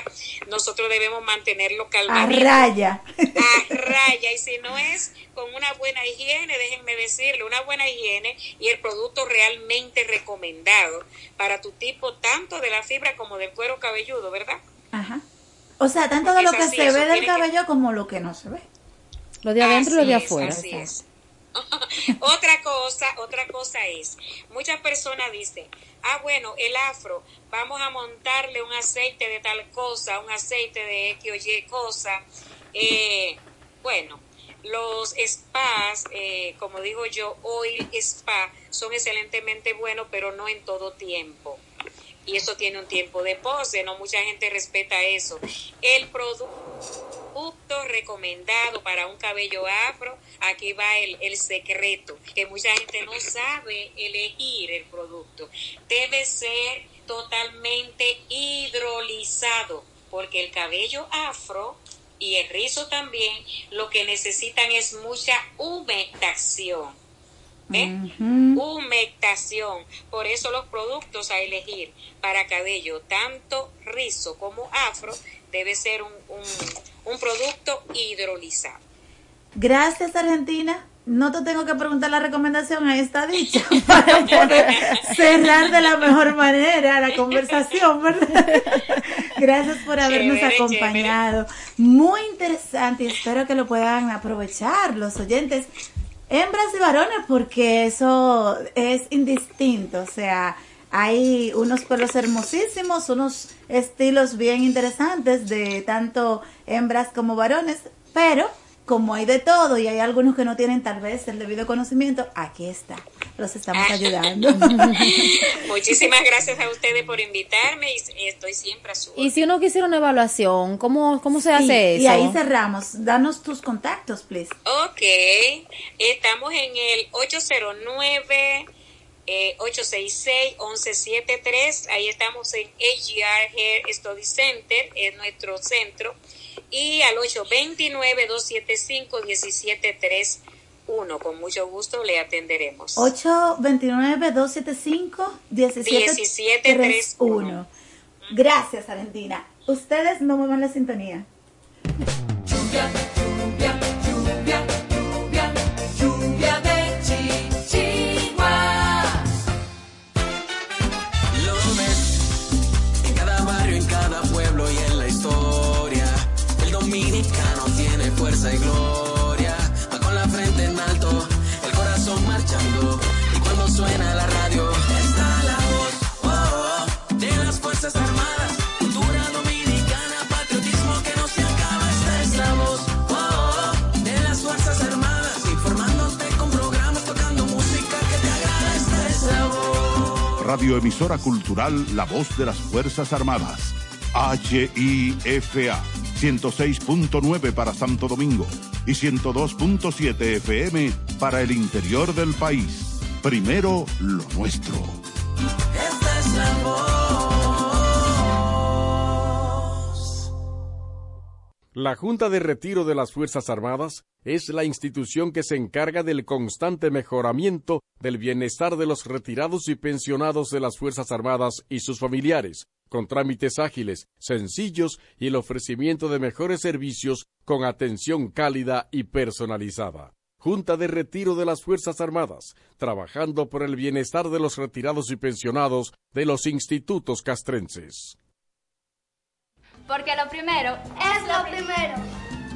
Nosotros debemos mantenerlo a calmaditos. raya. a raya y si no es con una buena higiene, déjenme decirle, una buena higiene y el producto realmente recomendado para tu tipo tanto de la fibra como del cuero cabelludo, ¿verdad? Ajá. O sea, tanto de lo que así, se ve del que- cabello como lo que no se ve. Lo de adentro y lo de Así es, afuera. así es. otra cosa, otra cosa es, muchas personas dicen, ah bueno, el afro, vamos a montarle un aceite de tal cosa, un aceite de X o Y cosa. Eh, bueno, los spas, eh, como digo yo, oil spa, son excelentemente buenos, pero no en todo tiempo. Y eso tiene un tiempo de pose, no mucha gente respeta eso. El producto recomendado para un cabello afro, aquí va el, el secreto, que mucha gente no sabe elegir el producto. Debe ser totalmente hidrolizado, porque el cabello afro y el rizo también lo que necesitan es mucha humectación. ¿eh? Humectación. Por eso los productos a elegir para cabello, tanto rizo como afro, debe ser un, un, un producto hidrolizado. Gracias, Argentina. No te tengo que preguntar la recomendación, ahí está dicho, para poder cerrar de la mejor manera la conversación, ¿verdad? Gracias por habernos Chévere, acompañado. Muy interesante y espero que lo puedan aprovechar los oyentes, hembras y varones, porque eso es indistinto, o sea, hay unos pelos hermosísimos, unos estilos bien interesantes de tanto hembras como varones, pero como hay de todo y hay algunos que no tienen tal vez el debido conocimiento, aquí está, los estamos ayudando. Muchísimas gracias a ustedes por invitarme y estoy siempre a su Y si uno quisiera una evaluación, ¿cómo, cómo se Sí, hace eso? Y ahí cerramos. Danos tus contactos, please. Ok, estamos en el 809 eh, 866-1173, ahí estamos en AGR Hair Study Center, es nuestro centro, y al 829-275-1731, con mucho gusto le atenderemos. 829-275-1731. Gracias, Argentina. Ustedes no muevan la sintonía. Y gloria. Va con la frente en alto, el corazón marchando. Y cuando suena la radio, está la voz oh, oh, de las Fuerzas Armadas. Cultura dominicana, patriotismo que no se acaba. Esta es la voz oh, oh, de las Fuerzas Armadas. Informándote con programas, tocando música que te agrada. Esta es la voz. Radioemisora Cultural La Voz de las Fuerzas Armadas. HIFA 106.9 para Santo Domingo y 102.7 FM para el interior del país. Primero lo nuestro. Esta es la voz. La Junta de Retiro de las Fuerzas Armadas es la institución que se encarga del constante mejoramiento del bienestar de los retirados y pensionados de las Fuerzas Armadas y sus familiares, con trámites ágiles, sencillos y el ofrecimiento de mejores servicios con atención cálida y personalizada. Junta de Retiro de las Fuerzas Armadas, trabajando por el bienestar de los retirados y pensionados de los institutos castrenses. Porque lo primero es lo primero.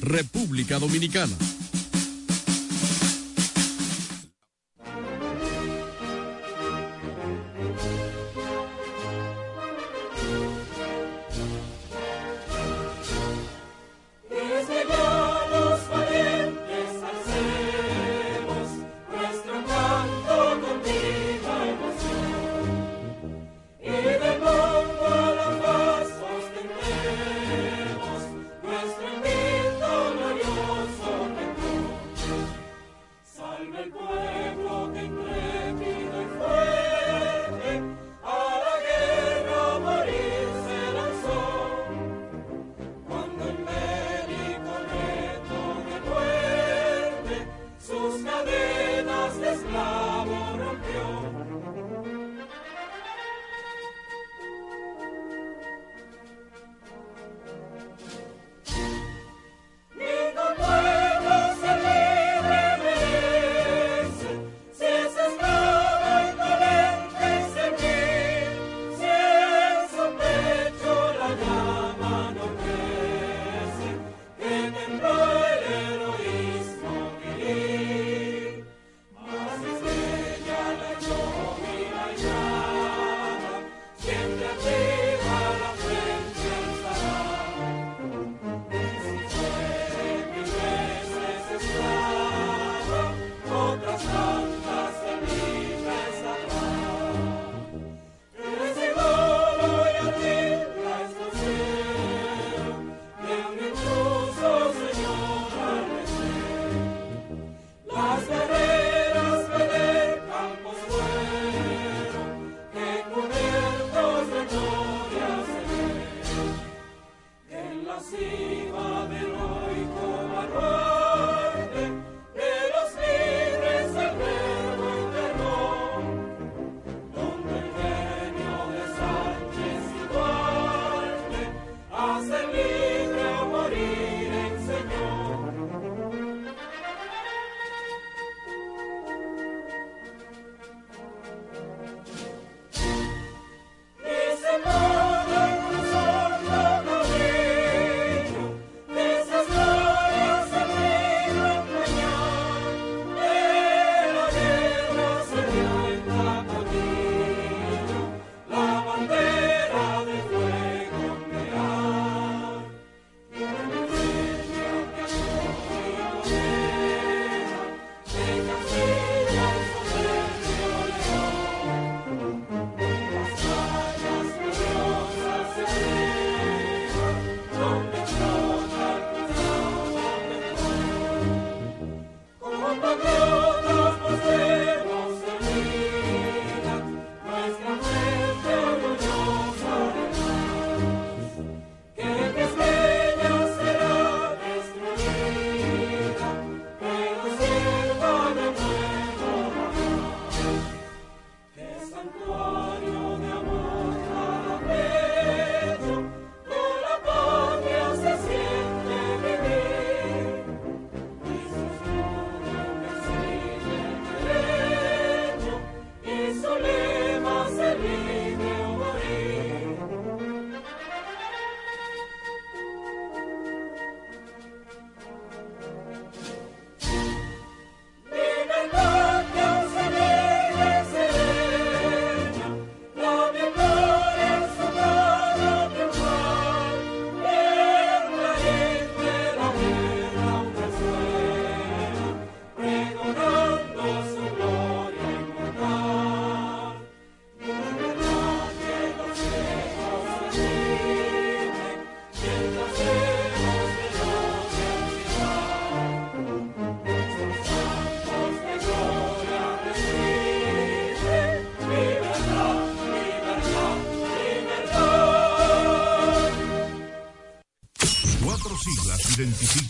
República Dominicana.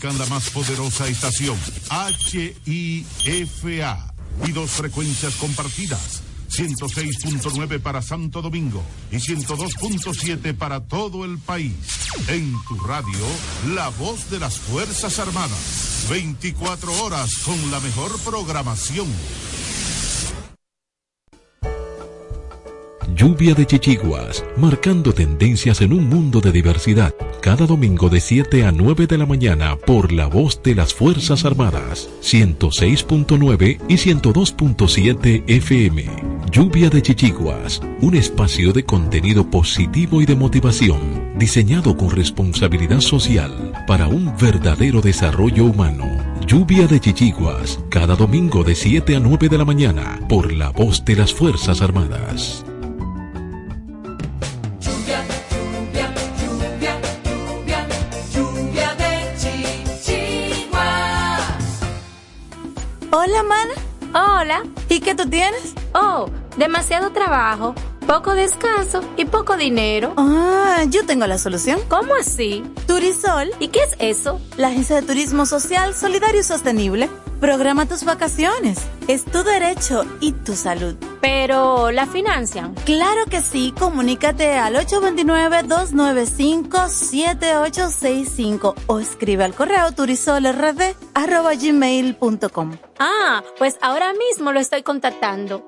La más poderosa estación, HIFA, y dos frecuencias compartidas. 106.9 para Santo Domingo y 102.7 para todo el país. En tu radio, la voz de las Fuerzas Armadas. 24 horas con la mejor programación. Lluvia de Chichiguas, marcando tendencias en un mundo de diversidad. Cada domingo de 7 a 9 de la mañana por la voz de las Fuerzas Armadas, 106.9 y 102.7 FM. Lluvia de Chichiguas, un espacio de contenido positivo y de motivación, diseñado con responsabilidad social para un verdadero desarrollo humano. Lluvia de Chichiguas, cada domingo de 7 a 9 de la mañana por la voz de las Fuerzas Armadas. Hola. ¿Y qué tú tienes? Oh, demasiado trabajo, poco descanso y poco dinero. Ah, yo tengo la solución. ¿Cómo así? Turisol. ¿Y qué es eso? La agencia de turismo social, solidario y sostenible. Programa tus vacaciones. Es tu derecho y tu salud. Pero, ¿la financian? Claro que sí. Comunícate al 829-295-7865 o escribe al correo turisolrd.gmail.com. Ah, pues ahora mismo lo estoy contactando.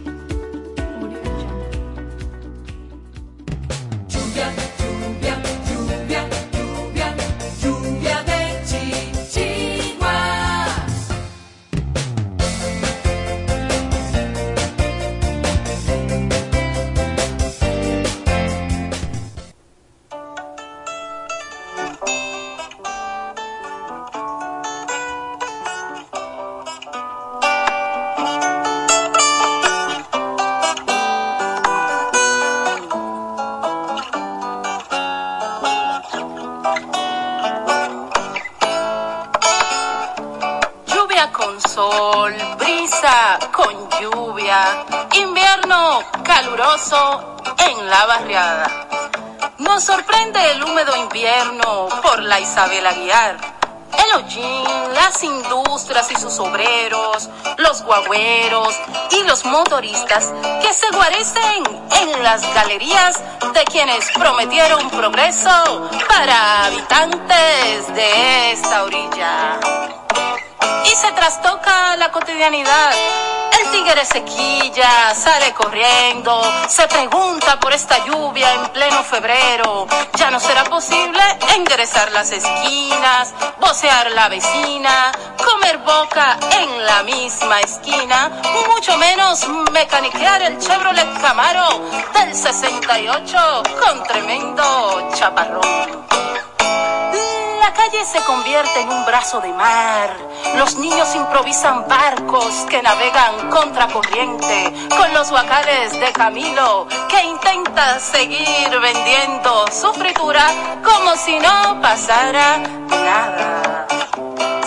las industrias y sus obreros, los guagüeros y los motoristas que se guarecen en las galerías de quienes prometieron progreso para habitantes de esta orilla. Y se trastoca la cotidianidad. El tigre se quilla, sale corriendo, se pregunta por esta lluvia en pleno febrero. Ya no será posible enderezar las esquinas, vocear la vecina, comer boca en la misma esquina, mucho menos mecaniquear el Chevrolet Camaro del 68 con tremendo chaparrón. La calle se convierte en un brazo de mar. Los niños improvisan barcos que navegan contracorriente con los guacales de Camilo que intenta seguir vendiendo su fritura como si no pasara nada.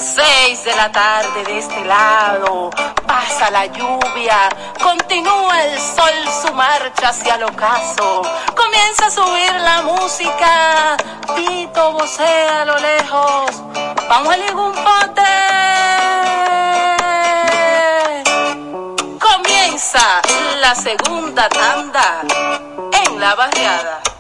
Seis de la tarde de este lado, pasa la lluvia, continúa el sol su marcha hacia el ocaso, comienza a subir la música, Pito vocea a lo lejos, vamos a un pote. Comienza la segunda tanda en la barriada.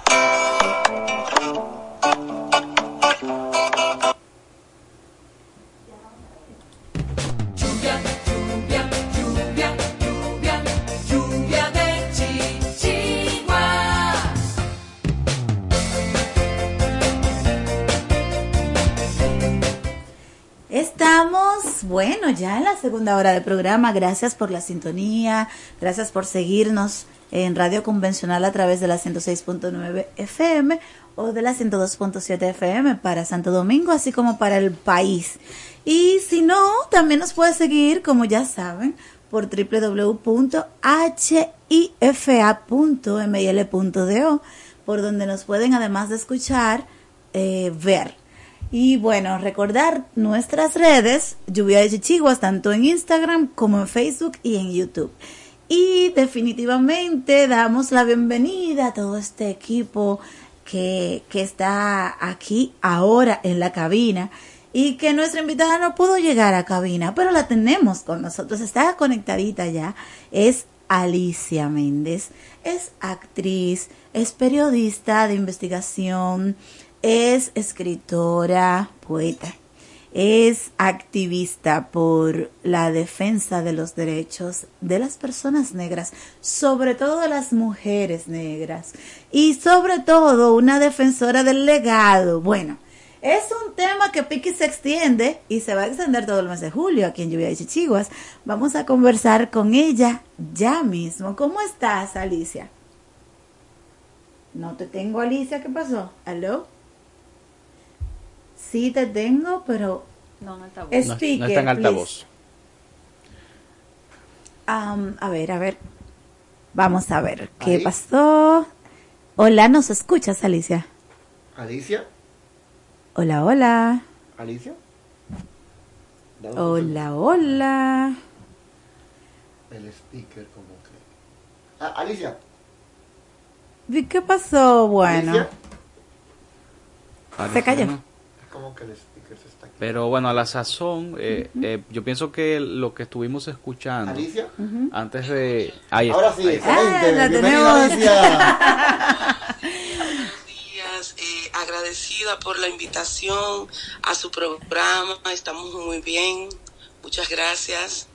Estamos, bueno, ya en la segunda hora del programa. Gracias por la sintonía, gracias por seguirnos en radio convencional a través de la 106.9 FM o de la 102.7 FM para Santo Domingo, así como para el país. Y si no, también nos puede seguir, como ya saben, por www.hifa.mil.do, por donde nos pueden, además de escuchar, eh, ver. Y bueno, recordar nuestras redes, Lluvia de Chichiguas, tanto en Instagram como en Facebook y en YouTube. Y definitivamente damos la bienvenida a todo este equipo que, que está aquí ahora en la cabina y que nuestra invitada no pudo llegar a cabina, pero la tenemos con nosotros, está conectadita ya. Es Alicia Méndez, es actriz, es periodista de investigación, es escritora, poeta, es activista por la defensa de los derechos de las personas negras, sobre todo las mujeres negras, y sobre todo una defensora del legado. Bueno, es un tema que Piki se extiende y se va a extender todo el mes de julio aquí en Lluvia de Chichiguas. Vamos a conversar con ella ya mismo. ¿Cómo estás, Alicia? No te tengo, Alicia. ¿Qué pasó? ¿Aló? Sí te tengo, pero... No, no está No, no está en Speaker, altavoz. Am, a ver, a ver. Vamos a ver qué pasó. Hola, ¿nos escuchas, Alicia? Alicia, Hola, hola. Alicia. Hola, hola. El speaker como que... Ah, Alicia. ¿Y ¿Qué pasó? Bueno, Alicia. se cayó. Es como que el speaker se está... Pero bueno, a la sazón, eh, eh, yo pienso que lo que estuvimos escuchando Alicia. antes de... Ahí Ahora está, sí, ahí está. excelente. Ah, la tenemos. Alicia. días, eh, agradecida por la invitación a su programa, estamos muy bien, muchas gracias.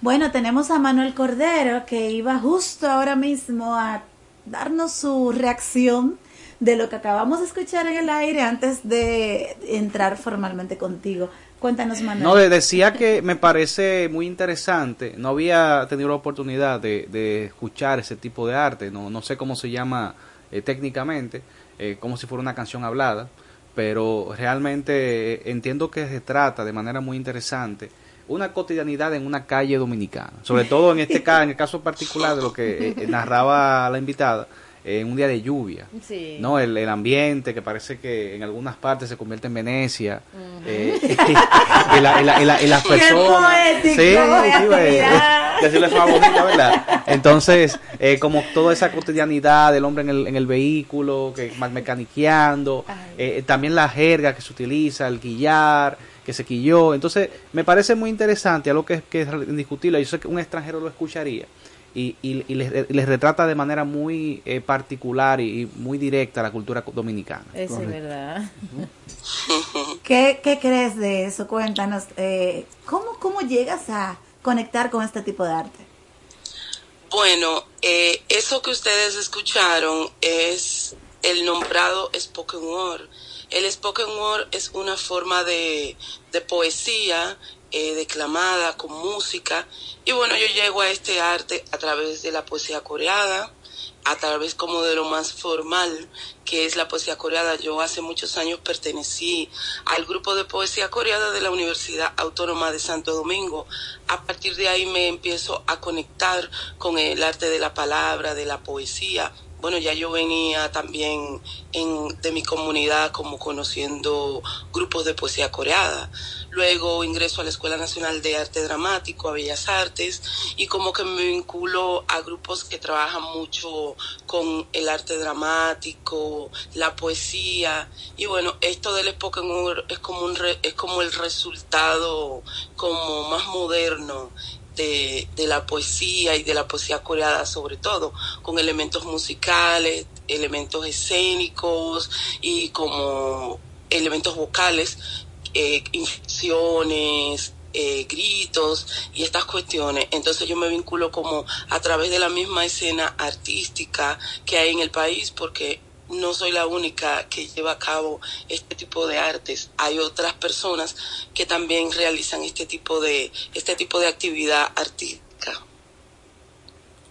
Bueno, tenemos a Manuel Cordero que iba justo ahora mismo a darnos su reacción de lo que acabamos de escuchar en el aire antes de entrar formalmente contigo. Cuéntanos, Manuel. No, de- decía que me parece muy interesante. No había tenido la oportunidad de, de escuchar ese tipo de arte. No, no sé cómo se llama eh, técnicamente, eh, como si fuera una canción hablada, pero realmente eh, entiendo que se trata de manera muy interesante una cotidianidad en una calle dominicana. Sobre todo en este caso, en el caso particular de lo que eh, narraba la invitada, en un día de lluvia. Sí. ¿no? El, el ambiente que parece que en algunas partes se convierte en Venecia. eh, y, la- y la- y la- y las personas. poético, Sí, sí, decirle favorita, ¿verdad? Entonces, eh, como toda esa cotidianidad del hombre en el, en el vehículo, que más mecaniqueando, eh, también la jerga que se utiliza, el guillar, que se quilló. Entonces, me parece muy interesante, algo que, que es indiscutible. Yo sé que un extranjero lo escucharía. Y, y- y les, les retrata de manera muy eh, particular y, y muy directa la cultura dominicana. Eso es verdad. ¿Qué, qué crees de eso? Cuéntanos, eh, ¿cómo, ¿cómo llegas a conectar con este tipo de arte? Bueno, eh, eso que ustedes escucharon es el nombrado spoken word. El spoken word es una forma de, de poesía eh, declamada con música. Y bueno, yo llego a este arte a través de la poesía coreana, a través como de lo más formal que es la poesía coreana. Yo hace muchos años pertenecí al grupo de poesía coreana de la Universidad Autónoma de Santo Domingo. A partir de ahí me empiezo a conectar con el arte de la palabra, de la poesía. Bueno, ya yo venía también en, de mi comunidad como conociendo grupos de poesía coreana. Luego ingreso a la Escuela Nacional de Arte Dramático, a Bellas Artes, y como que me vinculo a grupos que trabajan mucho con el arte dramático, la poesía, y bueno, esto del spoken es como, un re- es como el resultado como más moderno de, de la poesía y de la poesía coreana sobre todo, con elementos musicales, elementos escénicos y como elementos vocales, eh, inflexiones, eh, gritos y estas cuestiones. Entonces yo me vinculo como a través de la misma escena artística que hay en el país porque no soy la única que lleva a cabo este tipo de artes. Hay otras personas que también realizan este tipo de este tipo de actividad artística.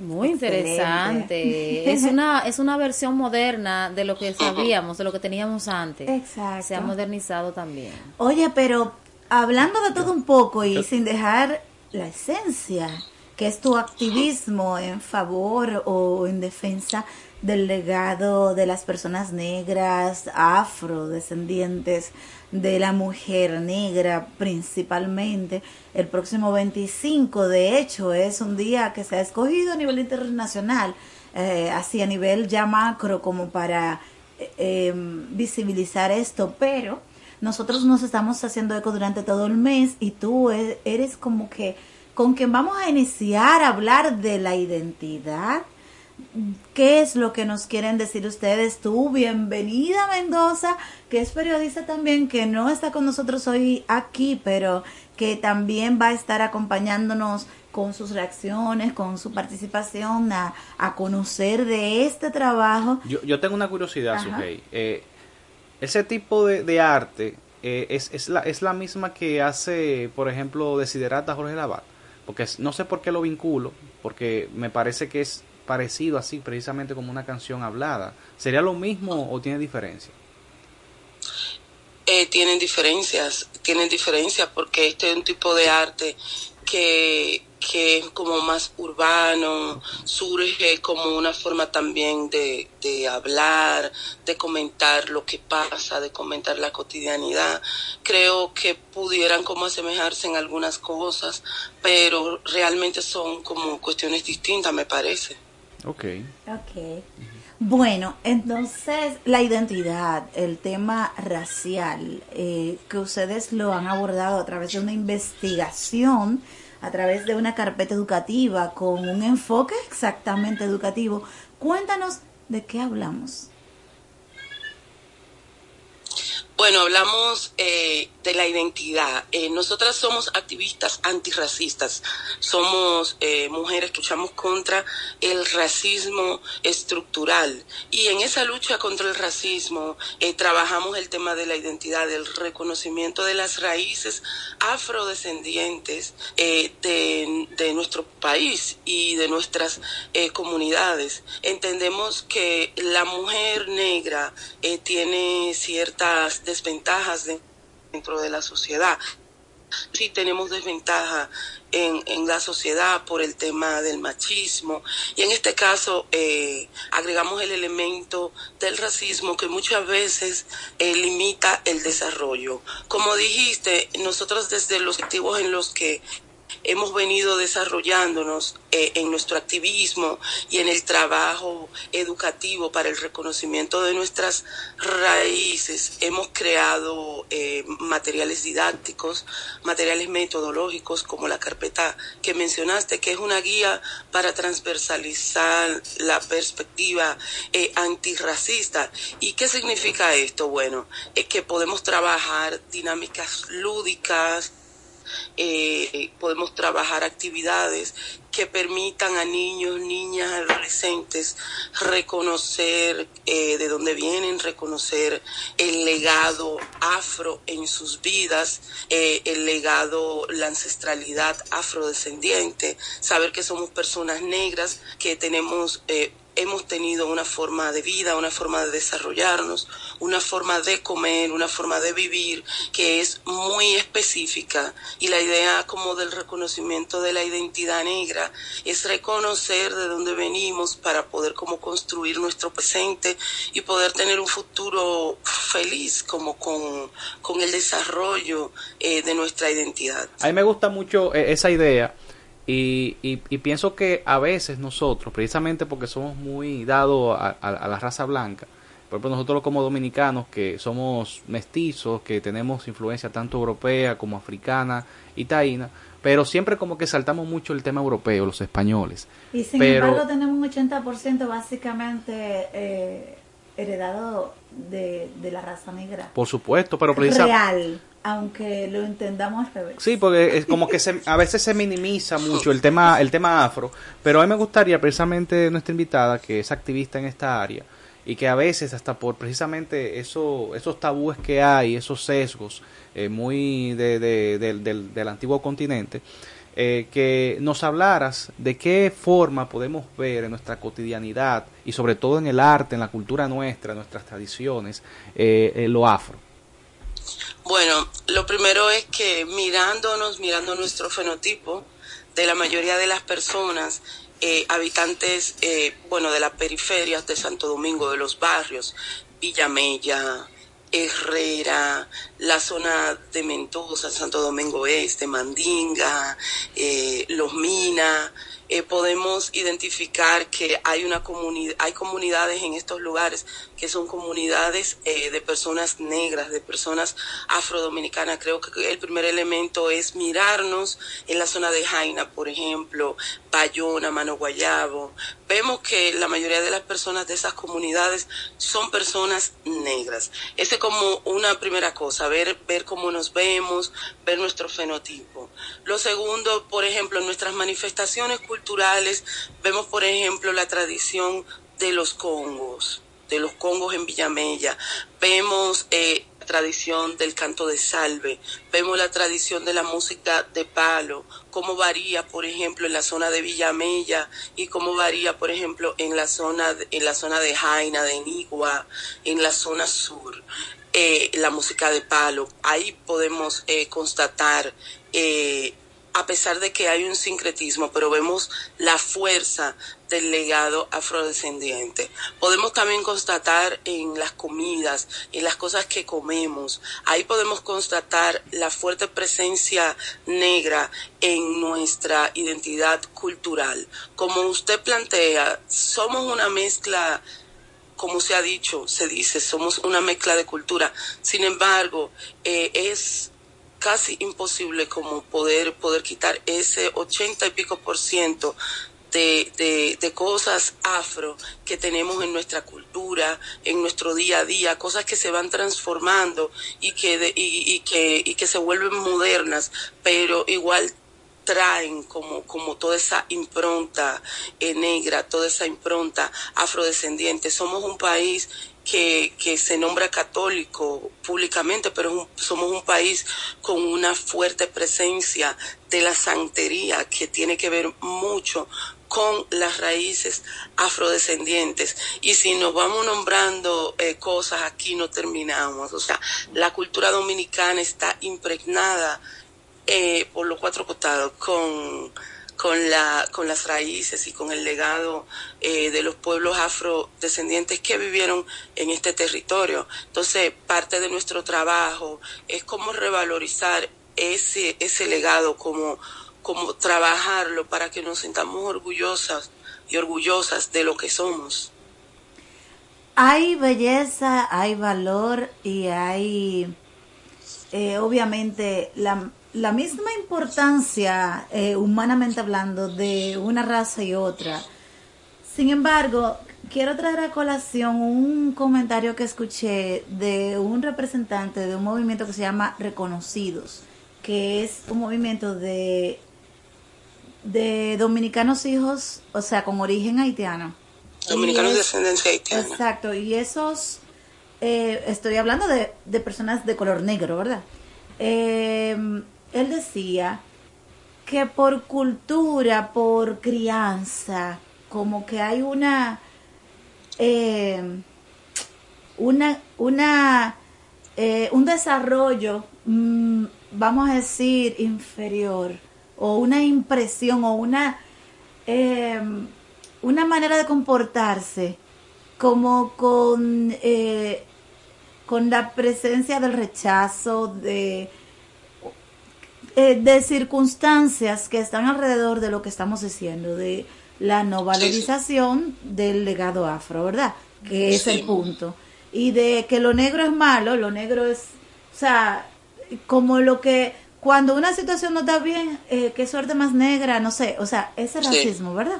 Muy interesante. Es una es una versión moderna de lo que sabíamos, de lo que teníamos antes. Exacto. Se ha modernizado también. Oye, pero hablando de todo un poco y sin dejar la esencia, que es tu activismo en favor o en defensa del legado de las personas negras, afrodescendientes, de la mujer negra principalmente. El próximo 25, de hecho, es un día que se ha escogido a nivel internacional, eh, así a nivel ya macro como para eh, eh, visibilizar esto, pero nosotros nos estamos haciendo eco durante todo el mes y tú e- eres como que con quien vamos a iniciar a hablar de la identidad. ¿Qué es lo que nos quieren decir ustedes? Tú, bienvenida Mendoza, que es periodista también, que no está con nosotros hoy aquí, pero que también va a estar acompañándonos con sus reacciones, con su participación, a, a conocer de este trabajo. Yo, yo tengo una curiosidad. Sujei. Eh, ese tipo de, de arte eh, es, es, la, es la misma que hace, por ejemplo, Desiderata Jorge Lavat. Porque es- no sé por qué lo vinculo, porque me parece que es parecido así, precisamente como una canción hablada. ¿Sería lo mismo o tiene diferencia? eh, tienen diferencias, tienen diferencias porque este es un tipo de arte que, que es como más urbano, surge como una forma también de, de hablar, de comentar lo que pasa, de comentar la cotidianidad. Creo que pudieran como asemejarse en algunas cosas, pero realmente son como cuestiones distintas, me parece. Ok. Ok. Bueno, entonces la identidad, el tema racial, eh, que ustedes lo han abordado a través de una investigación, a través de una carpeta educativa con un enfoque exactamente educativo. Cuéntanos de qué hablamos. Bueno, hablamos eh, de la identidad. Eh, nosotras somos activistas antirracistas. Somos eh, mujeres que luchamos contra el racismo estructural. Y en esa lucha contra el racismo eh, trabajamos el tema de la identidad, del reconocimiento de las raíces afrodescendientes eh, de, de nuestro país y de nuestras eh, comunidades. Entendemos que la mujer negra eh, tiene ciertas desventajas de- dentro de la sociedad. Sí tenemos desventaja en, la sociedad por el tema del machismo y en este caso eh, agregamos el elemento del racismo que muchas veces eh, limita el desarrollo. Como dijiste, nosotros desde los activos en los que hemos venido desarrollándonos eh, en nuestro activismo y en el trabajo educativo para el reconocimiento de nuestras raíces. Hemos creado eh, materiales didácticos, materiales metodológicos como la carpeta que mencionaste, que es una guía para transversalizar la perspectiva eh, antirracista. ¿Y qué significa esto? Bueno, es que podemos trabajar dinámicas lúdicas, eh, podemos trabajar actividades que permitan a niños, niñas, adolescentes reconocer eh, de dónde vienen, reconocer el legado afro en sus vidas, eh, el legado, la ancestralidad afrodescendiente, saber que somos personas negras, que tenemos eh, hemos tenido una forma de vida, una forma de desarrollarnos, una forma de comer, una forma de vivir que es muy específica y la idea como del reconocimiento de la identidad negra es reconocer de dónde venimos para poder como construir nuestro presente y poder tener un futuro feliz como con, con el desarrollo eh, de nuestra identidad. A mí me gusta mucho eh, esa idea y, y, y pienso que a veces nosotros, precisamente porque somos muy dados a, a- a la raza blanca, por ejemplo nosotros como dominicanos que somos mestizos, que tenemos influencia tanto europea como africana y taína, pero siempre como que saltamos mucho el tema europeo, los españoles. Y sin pero, embargo tenemos un 80% básicamente eh, heredado de, de la raza negra. por supuesto, pero precisamente... Real, aunque lo entendamos al revés. Sí, porque como que se- a veces se minimiza mucho el tema, el tema afro, pero a mí me gustaría precisamente nuestra invitada, que es activista en esta área, y que a veces hasta por precisamente eso, esos tabúes que hay, esos sesgos eh, muy de- de- del- del, del antiguo continente, eh, que nos hablaras de qué forma podemos ver en nuestra cotidianidad y sobre todo en el arte, en la cultura nuestra, en nuestras tradiciones, eh, eh, lo afro. Bueno, lo primero es que mirándonos, mirando nuestro fenotipo, de la mayoría de las personas, eh, habitantes, eh, bueno, de las periferias de Santo Domingo, de los barrios, Villamella, Herrera, la zona de Mendoza, Santo Domingo Este, Mandinga, eh, Los Minas, eh, podemos identificar que hay una comunidad, hay comunidades en estos lugares que son comunidades eh, de personas negras, de personas afrodominicanas. Creo que el primer elemento es mirarnos en la zona de Jaina, por ejemplo, Bayona, Mano Guayabo. Vemos que la mayoría de las personas de esas comunidades son personas negras. Ese es como una primera cosa, ver, ver cómo nos vemos, ver nuestro fenotipo. Lo segundo, por ejemplo, en nuestras manifestaciones culturales, vemos, por ejemplo, la tradición de los congos, de los congos en Villamella. Vemos eh, la tradición del canto de salve, vemos la tradición de la música de palo, cómo varía, por ejemplo, en la zona de Villamella y cómo varía, por ejemplo, en la zona de, en la zona de Jaina, de Nigua, en la zona sur. Eh, la música de palo, ahí podemos eh, constatar a pesar de que hay un sincretismo, pero vemos la fuerza del legado afrodescendiente. Podemos también constatar en las comidas, en las cosas que comemos, ahí podemos constatar la fuerte presencia negra en nuestra identidad cultural. Como usted plantea, somos una mezcla como se ha dicho, se dice, somos una mezcla de cultura. Sin embargo, eh, es casi imposible como poder, poder quitar ese ochenta y pico por ciento de, de, cosas afro que tenemos en nuestra cultura, en nuestro día a día, cosas que se van transformando y que, de- y, y que, y que se vuelven modernas, pero igual traen como, como toda esa impronta eh, negra, toda esa impronta afrodescendiente. Somos un país que, que se nombra católico públicamente, pero un- somos un país con una fuerte presencia de la santería que tiene que ver mucho con las raíces afrodescendientes. Y si nos vamos nombrando eh, cosas, aquí no terminamos. O sea, la cultura dominicana está impregnada eh, por los cuatro costados con, con, la, con las raíces y con el legado eh, de los pueblos afrodescendientes que vivieron en este territorio. Entonces, parte de nuestro trabajo es cómo revalorizar ese, ese legado como como trabajarlo para que nos sintamos orgullosas y orgullosas de lo que somos. Hay belleza, hay valor y hay, eh, obviamente, la, la misma importancia, eh, humanamente hablando, de una raza y otra. Sin embargo, quiero traer a colación un comentario que escuché de un representante de un movimiento que se llama Reconocidos, que es un movimiento de, de dominicanos hijos, o sea, con origen haitiano. Dominicanos Y de es- ascendencia haitiana. Exacto, y esos, eh, estoy hablando de, de personas de color negro, ¿verdad? Eh, él decía que por cultura, por crianza, como que hay una, eh, una, una, eh, un desarrollo, mm, vamos a decir, inferior, o una impresión, o una, eh, una manera de comportarse, como con, con la presencia del rechazo, de, eh, de circunstancias que están alrededor de lo que estamos diciendo, de la no valorización del legado afro, ¿verdad? Que es el punto. Y de que lo negro es malo, lo negro es, o sea, como lo que, cuando una situación no está bien, eh, qué suerte más negra, no sé, o sea, ese Sí. racismo, ¿verdad?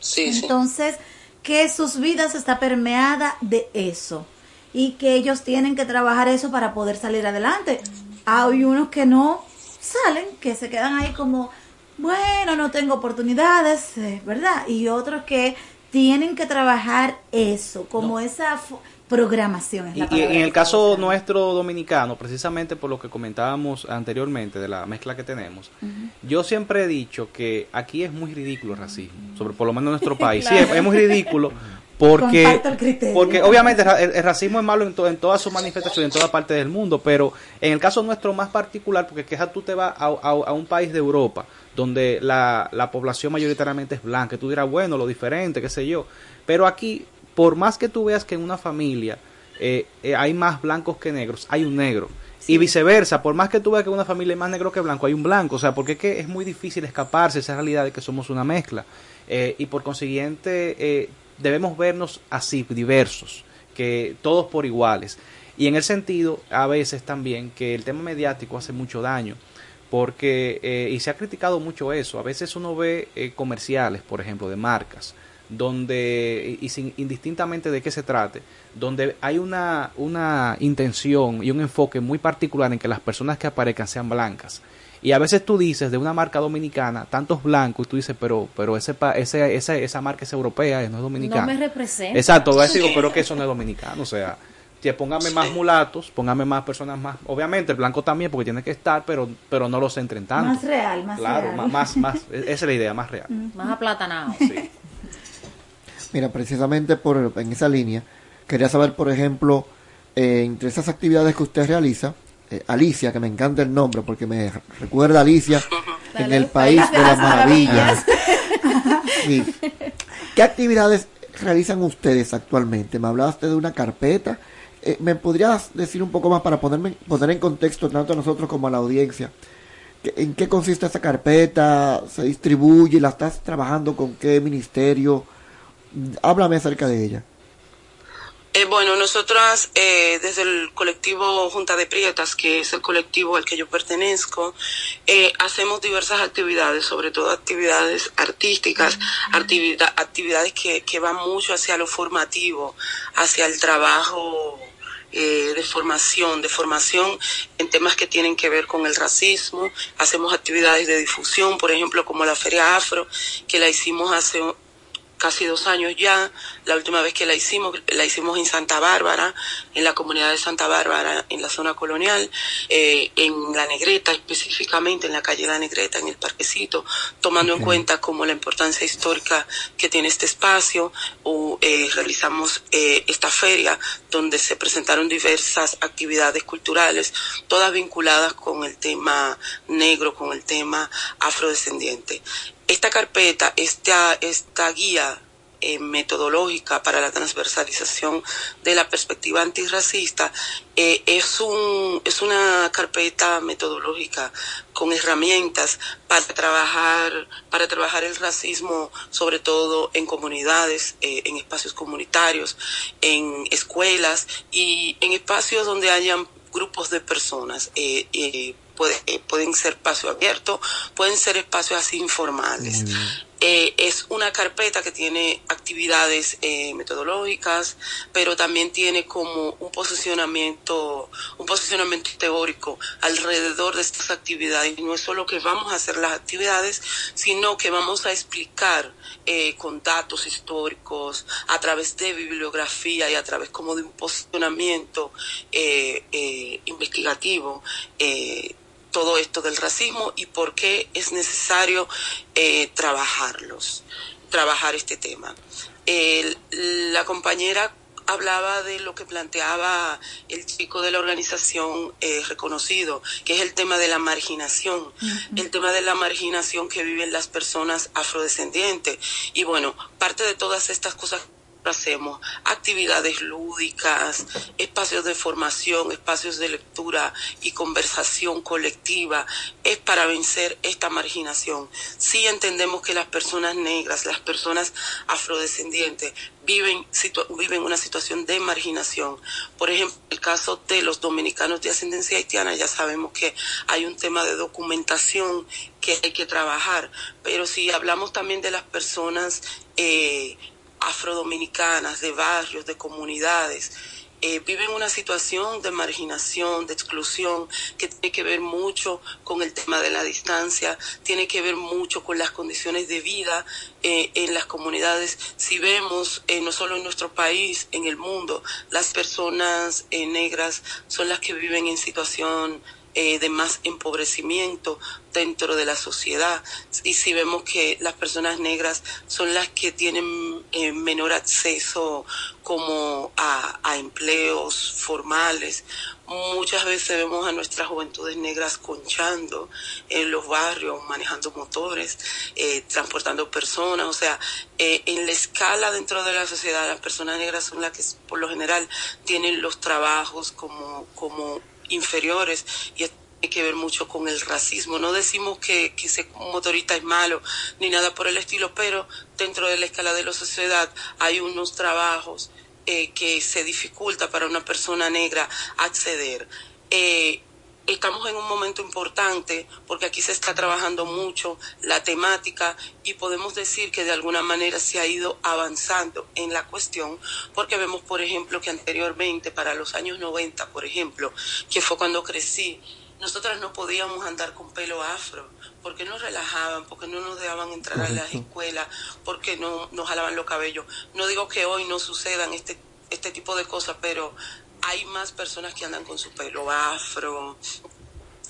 Sí, sí. Entonces, que sus vidas está permeada de eso y que ellos tienen que trabajar eso para poder salir adelante. Hay unos que no salen, que se quedan ahí como, bueno, no tengo oportunidades, eh, ¿verdad? Y otros que tienen que trabajar eso, como esa programación. es Y, la y palabra. en el caso nuestro dominicano, precisamente por lo que comentábamos anteriormente de la mezcla que tenemos, yo siempre he dicho que aquí es muy ridículo el racismo, sobre por lo menos en nuestro país. Sí, es, es muy ridículo porque, el porque obviamente el, ra- el- el racismo es malo en, to- en todas sus manifestaciones, en toda parte del mundo, pero en el caso nuestro más particular, porque quizás tú te vas a, a- a un país de Europa donde la, la población mayoritariamente es blanca, y tú dirás, bueno, lo diferente, qué sé yo, pero aquí, por más que tú veas que en una familia eh, eh, hay más blancos que negros, hay un negro. Y viceversa, por más que tú veas que en una familia hay más negro que blanco, hay un blanco. O sea, porque es que es muy difícil escaparse de esa realidad de que somos una mezcla. Eh, y por consiguiente, eh, debemos vernos así, diversos, que todos por iguales. Y en el sentido, a veces también, que el tema mediático hace mucho daño. Porque, eh, y se ha criticado mucho eso, a veces uno ve eh, comerciales, por ejemplo, de marcas, donde, y sin, indistintamente de qué se trate, donde hay una, una intención y un enfoque muy particular en que las personas que aparezcan sean blancas. Y a veces tú dices de una marca dominicana, tantos blancos, y tú dices, pero, pero ese, pa- ese, esa, esa marca es europea, no es dominicana. No me representa. Exacto, voy a decir, pero que eso no es dominicano, o sea, que póngame más mulatos, póngame más personas más, obviamente el blanco también porque tiene que estar, pero, pero no los centren tanto. Más real, más claro, real. más, más, esa es la idea, más real. Más aplatanado. Mira, precisamente por en esa línea, quería saber, por ejemplo, eh, entre esas actividades que usted realiza, eh, Alicia, que me encanta el nombre porque me recuerda a Alicia en el país de las maravillas. Sí. ¿Qué actividades realizan ustedes actualmente? Me hablaste de una carpeta. Eh, ¿Me podrías decir un poco más para ponerme, poner en contexto tanto a nosotros como a la audiencia? ¿Qué- ¿En qué consiste esa carpeta? ¿Se distribuye? ¿La estás trabajando con qué ministerio? Háblame acerca de ella. Eh, bueno, nosotras eh, desde el colectivo Junta de Prietas, que es el colectivo al que yo pertenezco, eh, hacemos diversas actividades, sobre todo actividades artísticas, activida- actividades que, que van mucho hacia lo formativo, hacia el trabajo eh, de formación, de formación en temas que tienen que ver con el racismo. Hacemos actividades de difusión, por ejemplo, como la Feria Afro, que la hicimos hace casi dos años ya. La última vez que la hicimos, la hicimos en Santa Bárbara, en la comunidad de Santa Bárbara, en la zona colonial, eh, en La Negreta específicamente, en la calle La Negreta, en el parquecito, tomando en cuenta como la importancia histórica que tiene este espacio. O, eh, realizamos eh, esta feria donde se presentaron diversas actividades culturales, todas vinculadas con el tema negro, con el tema afrodescendiente esta carpeta, esta, esta guía eh, metodológica para la transversalización de la perspectiva antirracista eh, es un es una carpeta metodológica con herramientas para trabajar para trabajar el racismo sobre todo en comunidades eh, en espacios comunitarios en escuelas y en espacios donde hayan grupos de personas puede- eh, pueden ser espacios abiertos pueden ser espacios así informales eh, es una carpeta que tiene actividades eh, metodológicas, pero también tiene como un posicionamiento, un posicionamiento teórico alrededor de estas actividades. Y no es solo que vamos a hacer las actividades, sino que vamos a explicar eh, con datos históricos, a través de bibliografía y a través como de un posicionamiento investigativo. Todo esto del racismo y por qué es necesario eh, trabajarlos, trabajar este tema. El- la compañera hablaba de lo que planteaba el chico de la organización eh, reconocido, que es el tema de la marginación, el tema de la marginación que viven las personas afrodescendientes. Y bueno, parte de todas estas cosas hacemos, actividades lúdicas, espacios de formación, espacios de lectura y conversación colectiva, es para vencer esta marginación. Sí entendemos que las personas negras, las personas afrodescendientes, viven, viven una situación de marginación. Por ejemplo, el caso de los dominicanos de ascendencia haitiana, ya sabemos que hay un tema de documentación que hay que trabajar, pero si hablamos también de las personas eh, afrodominicanas, de barrios, de comunidades, eh, viven una situación de marginación, de exclusión, que tiene que ver mucho con el tema de la distancia, tiene que ver mucho con las condiciones de vida eh, en las comunidades. Si vemos, eh, no solo en nuestro país, en el mundo, las personas negras son las que viven en situación eh, de más empobrecimiento dentro de la sociedad. Y si vemos que las personas negras son las que tienen eh, menor acceso como a, empleos formales, muchas veces vemos a nuestras juventudes negras conchando en los barrios, manejando motores, eh, transportando personas, o sea, eh, en la escala dentro de la sociedad las personas negras son las que por lo general tienen los trabajos como, como inferiores y esto tiene que ver mucho con el racismo. No decimos que, que ser motorista es malo ni nada por el estilo, pero dentro de la escala de la sociedad hay unos trabajos eh, que se dificulta para una persona negra acceder. Eh, estamos en un momento importante porque aquí se está trabajando mucho la temática y podemos decir que de alguna manera se ha ido avanzando en la cuestión porque vemos, por ejemplo, que anteriormente, para los años 90, por ejemplo, que fue cuando crecí, nosotras no podíamos andar con pelo afro porque nos relajaban, porque no nos dejaban entrar a las escuelas, porque no nos jalaban los cabellos. No digo que hoy no sucedan este, este tipo de cosas, pero hay más personas que andan con su pelo afro,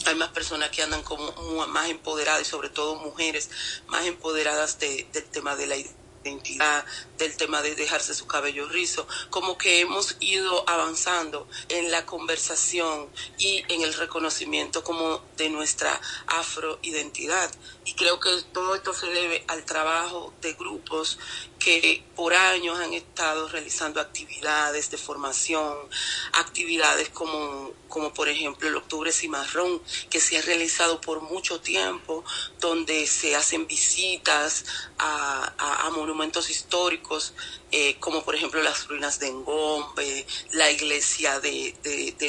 hay más personas que andan como más empoderadas y sobre todo mujeres más empoderadas de- del tema de la identidad, del tema de dejarse su cabello rizo, como que hemos ido avanzando en la conversación y en el reconocimiento como de nuestra afroidentidad. Y creo que todo esto se debe al trabajo de grupos que por años han estado realizando actividades de formación, actividades como, como por ejemplo el Octubre Cimarrón, que se ha realizado por mucho tiempo, donde se hacen visitas a, a- a monumentos históricos, eh, como por ejemplo las ruinas de Engombe, la iglesia de,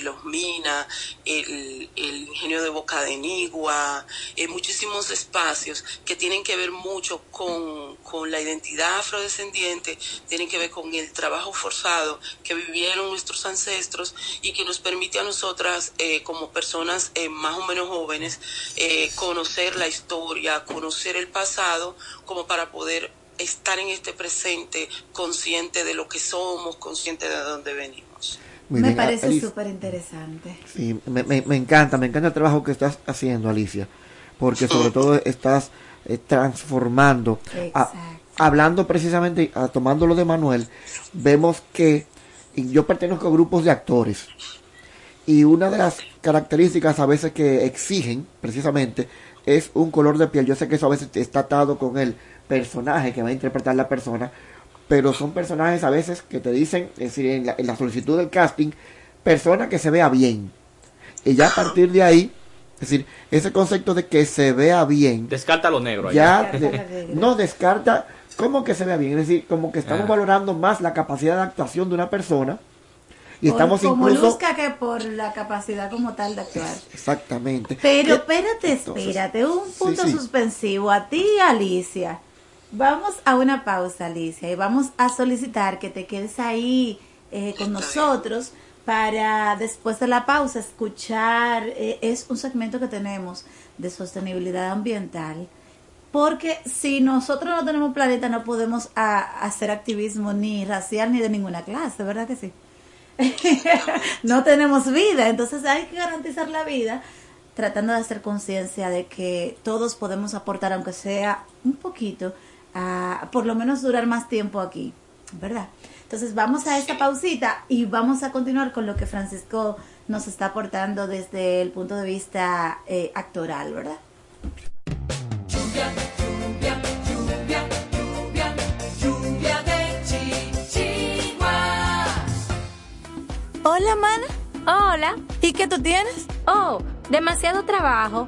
los Minas, el, ingenio de Boca de Nigua, eh, muchísimos espacios que tienen que ver mucho con, con la identidad afrodescendiente, tienen que ver con el trabajo forzado que vivieron nuestros ancestros y que nos permite a nosotras, eh, como personas más o menos jóvenes, conocer la historia, conocer el pasado, como para poder estar en este presente consciente de lo que somos, consciente de dónde venimos. Muy Me bien, parece súper interesante. Sí, me, me- me encanta, me encanta el trabajo que estás haciendo, Alicia, porque sobre todo estás eh, transformando. Hablando precisamente, ah, tomando lo de Manuel, vemos que y yo pertenezco a grupos de actores y una de las características a veces que exigen precisamente es un color de piel. Yo sé que eso a veces está atado con el personaje que va a interpretar la persona, pero son personajes a veces que te dicen, es decir, en la, en la solicitud del casting, persona que se vea bien. Y ya a partir de ahí, es decir, ese concepto de que se vea bien, Descarta lo negro. ya de- no descarta como que se vea bien, es decir, como que estamos Ah. valorando más la capacidad de actuación de una persona y Por- estamos como incluso luzca que por la capacidad como tal de actuar. exactamente. Pero Que- espérate, entonces, espérate, un punto sí. suspensivo a ti, Alicia. Vamos a una pausa, Alicia, y vamos a solicitar que te quedes ahí eh, con nosotros para después de la pausa escuchar, eh, es un segmento que tenemos de sostenibilidad ambiental, porque si nosotros no tenemos planeta no podemos a- hacer activismo ni racial ni de ninguna clase, ¿verdad que sí? no tenemos vida, entonces hay que garantizar la vida tratando de hacer conciencia de que todos podemos aportar, aunque sea un poquito, a por lo menos durar más tiempo aquí, ¿verdad? Entonces vamos a esta pausita y vamos a continuar con lo que Francisco nos está aportando desde el punto de vista eh, actoral, ¿verdad? Lluvia, lluvia, lluvia, lluvia, lluvia de chichigua. Hola, mana. Hola. ¿Y qué tú tienes? Oh, demasiado trabajo,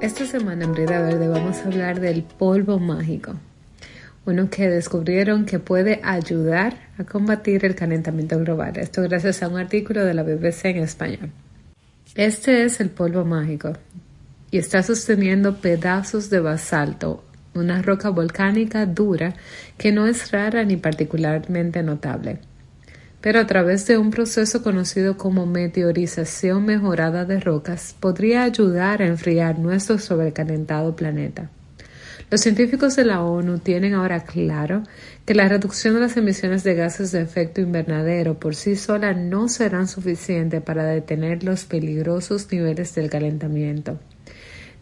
Esta semana en Brida Verde vamos a hablar del polvo mágico, uno que descubrieron que puede ayudar a combatir el calentamiento global. Esto gracias a un artículo de la BBC en español. Este es el polvo mágico y está sosteniendo pedazos de basalto, una roca volcánica dura que no es rara ni particularmente notable pero a través de un proceso conocido como meteorización mejorada de rocas podría ayudar a enfriar nuestro sobrecalentado planeta. Los científicos de la ONU tienen ahora claro que la reducción de las emisiones de gases de efecto invernadero por sí sola no serán suficientes para detener los peligrosos niveles del calentamiento.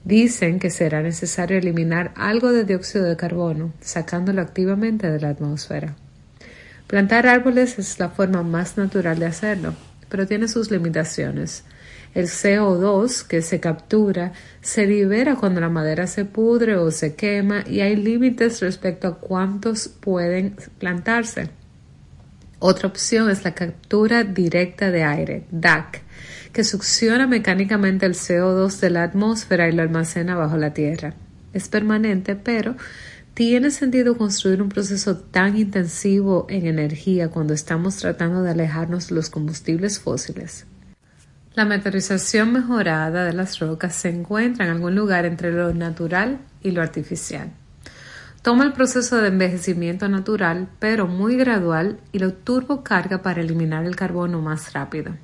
Dicen que será necesario eliminar algo de dióxido de carbono, sacándolo activamente de la atmósfera. Plantar árboles es la forma más natural de hacerlo, pero tiene sus limitaciones. El CO2 que se captura se libera cuando la madera se pudre o se quema y hay límites respecto a cuántos pueden plantarse. Otra opción es la captura directa de aire, DAC, que succiona mecánicamente el CO2 de la atmósfera y lo almacena bajo la tierra. Es permanente, pero ¿Tiene sentido construir un proceso tan intensivo en energía cuando estamos tratando de alejarnos de los combustibles fósiles? La meteorización mejorada de las rocas se encuentra en algún lugar entre lo natural y lo artificial. Toma el proceso de envejecimiento natural, pero muy gradual, y lo turbocarga para eliminar el carbono más rápido.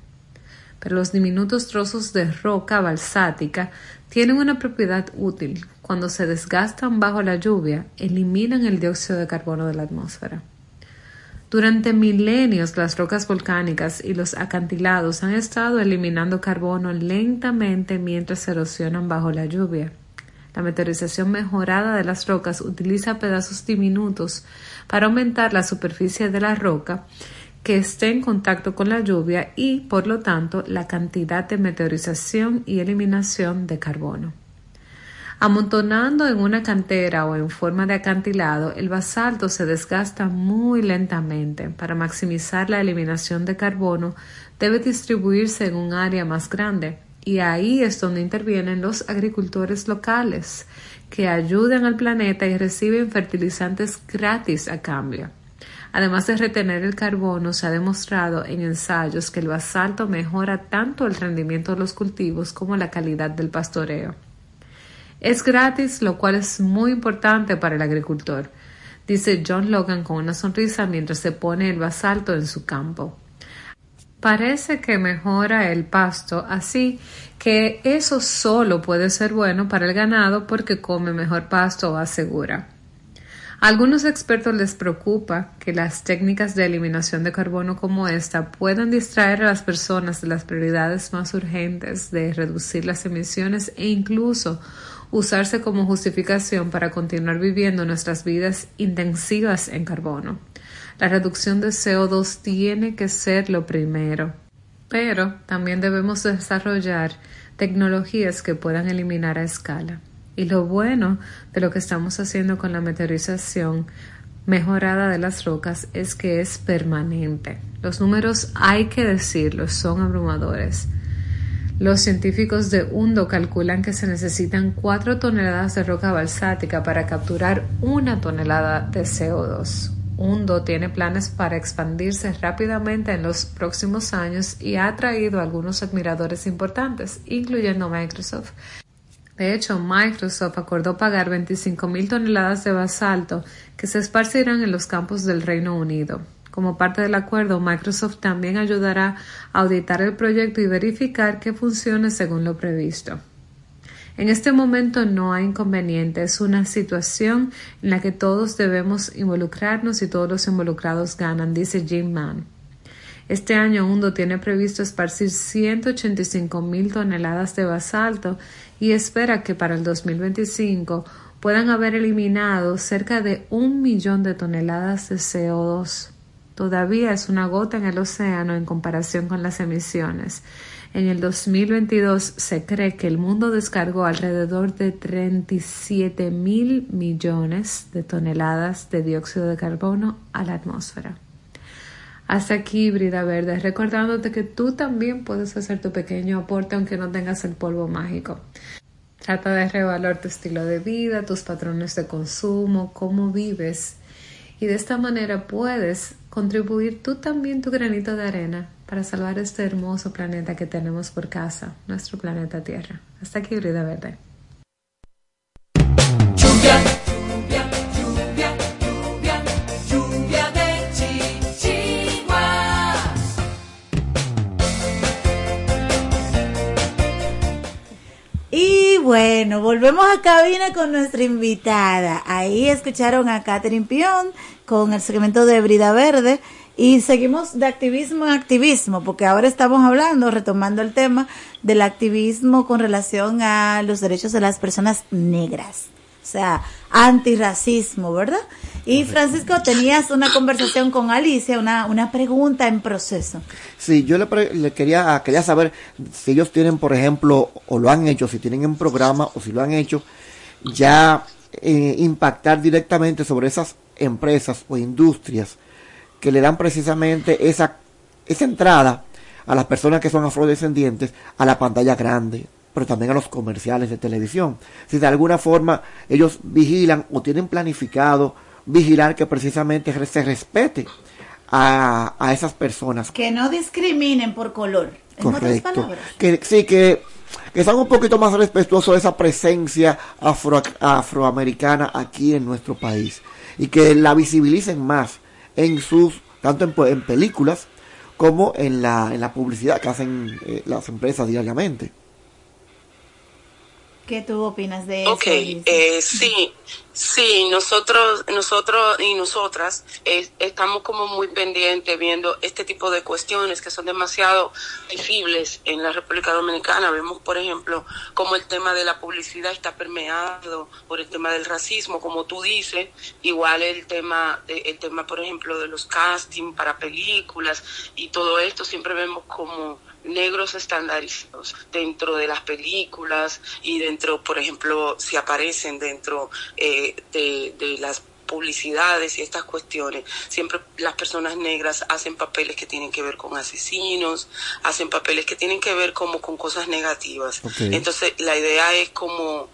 Pero los diminutos trozos de roca balsática tienen una propiedad útil. Cuando se desgastan bajo la lluvia, eliminan el dióxido de carbono de la atmósfera. Durante milenios las rocas volcánicas y los acantilados han estado eliminando carbono lentamente mientras se erosionan bajo la lluvia. La meteorización mejorada de las rocas utiliza pedazos diminutos para aumentar la superficie de la roca que esté en contacto con la lluvia y, por lo tanto, la cantidad de meteorización y eliminación de carbono. Amontonando en una cantera o en forma de acantilado, el basalto se desgasta muy lentamente. Para maximizar la eliminación de carbono, debe distribuirse en un área más grande. Y ahí es donde intervienen los agricultores locales, que ayudan al planeta y reciben fertilizantes gratis a cambio. Además de retener el carbono, se ha demostrado en ensayos que el basalto mejora tanto el rendimiento de los cultivos como la calidad del pastoreo. Es gratis, lo cual es muy importante para el agricultor, dice John Logan con una sonrisa mientras se pone el basalto en su campo. Parece que mejora el pasto, así que eso solo puede ser bueno para el ganado porque come mejor pasto, asegura. A algunos expertos les preocupa que las técnicas de eliminación de carbono como esta puedan distraer a las personas de las prioridades más urgentes de reducir las emisiones e incluso usarse como justificación para continuar viviendo nuestras vidas intensivas en carbono. La reducción de CO2 tiene que ser lo primero, pero también debemos desarrollar tecnologías que puedan eliminar a escala. Y lo bueno de lo que estamos haciendo con la meteorización mejorada de las rocas es que es permanente. Los números, hay que decirlo, son abrumadores. Los científicos de Hundo calculan que se necesitan 4 toneladas de roca balsática para capturar una tonelada de CO2. Hundo tiene planes para expandirse rápidamente en los próximos años y ha atraído a algunos admiradores importantes, incluyendo Microsoft. De hecho, Microsoft acordó pagar 25 mil toneladas de basalto que se esparcirán en los campos del Reino Unido. Como parte del acuerdo, Microsoft también ayudará a auditar el proyecto y verificar que funcione según lo previsto. En este momento no hay inconveniente, es una situación en la que todos debemos involucrarnos y todos los involucrados ganan, dice Jim Mann. Este año Hundo tiene previsto esparcir 185 mil toneladas de basalto y espera que para el 2025 puedan haber eliminado cerca de un millón de toneladas de CO2 todavía es una gota en el océano en comparación con las emisiones. En el 2022 se cree que el mundo descargó alrededor de 37 mil millones de toneladas de dióxido de carbono a la atmósfera. Hasta aquí, Brida Verde, recordándote que tú también puedes hacer tu pequeño aporte aunque no tengas el polvo mágico. Trata de revaluar tu estilo de vida, tus patrones de consumo, cómo vives y de esta manera puedes contribuir tú también tu granito de arena para salvar este hermoso planeta que tenemos por casa, nuestro planeta Tierra. Hasta aquí, Brida Verde. Bueno, volvemos a cabina con nuestra invitada. Ahí escucharon a Catherine Pion con el segmento de Brida Verde y seguimos de activismo en activismo, porque ahora estamos hablando, retomando el tema del activismo con relación a los derechos de las personas negras. O sea, antirracismo, ¿verdad? Y Francisco, tenías una conversación con Alicia, una, una pregunta en proceso. Sí, yo le, pre- le quería, quería saber si ellos tienen, por ejemplo, o lo han hecho, si tienen en programa o si lo han hecho, ya eh, impactar directamente sobre esas empresas o industrias que le dan precisamente esa, esa entrada a las personas que son afrodescendientes a la pantalla grande, pero también a los comerciales de televisión. Si de alguna forma ellos vigilan o tienen planificado vigilar que precisamente se respete a, a esas personas Que no discriminen por color. En otras Correcto. palabras. Que, sí, que, que sean un poquito más respetuosos de esa presencia afro, afroamericana aquí en nuestro país. Y que la visibilicen más en sus, tanto en, en películas como en la, en la publicidad que hacen eh, las empresas diariamente. ¿Qué tú opinas de eso? Ok, eh, sí, sí, nosotros, nosotros y nosotras eh, estamos como muy pendientes viendo este tipo de cuestiones que son demasiado visibles en la República Dominicana. Vemos, por ejemplo, como el tema de la publicidad está permeado por el tema del racismo, como tú dices, igual el tema, de- el tema, por ejemplo, de los castings para películas y todo esto siempre vemos como negros estandarizados dentro de las películas y dentro, por ejemplo, si aparecen dentro eh, de, de las publicidades y estas cuestiones, siempre las personas negras hacen papeles que tienen que ver con asesinos, hacen papeles que tienen que ver como con cosas negativas. Entonces, la idea es como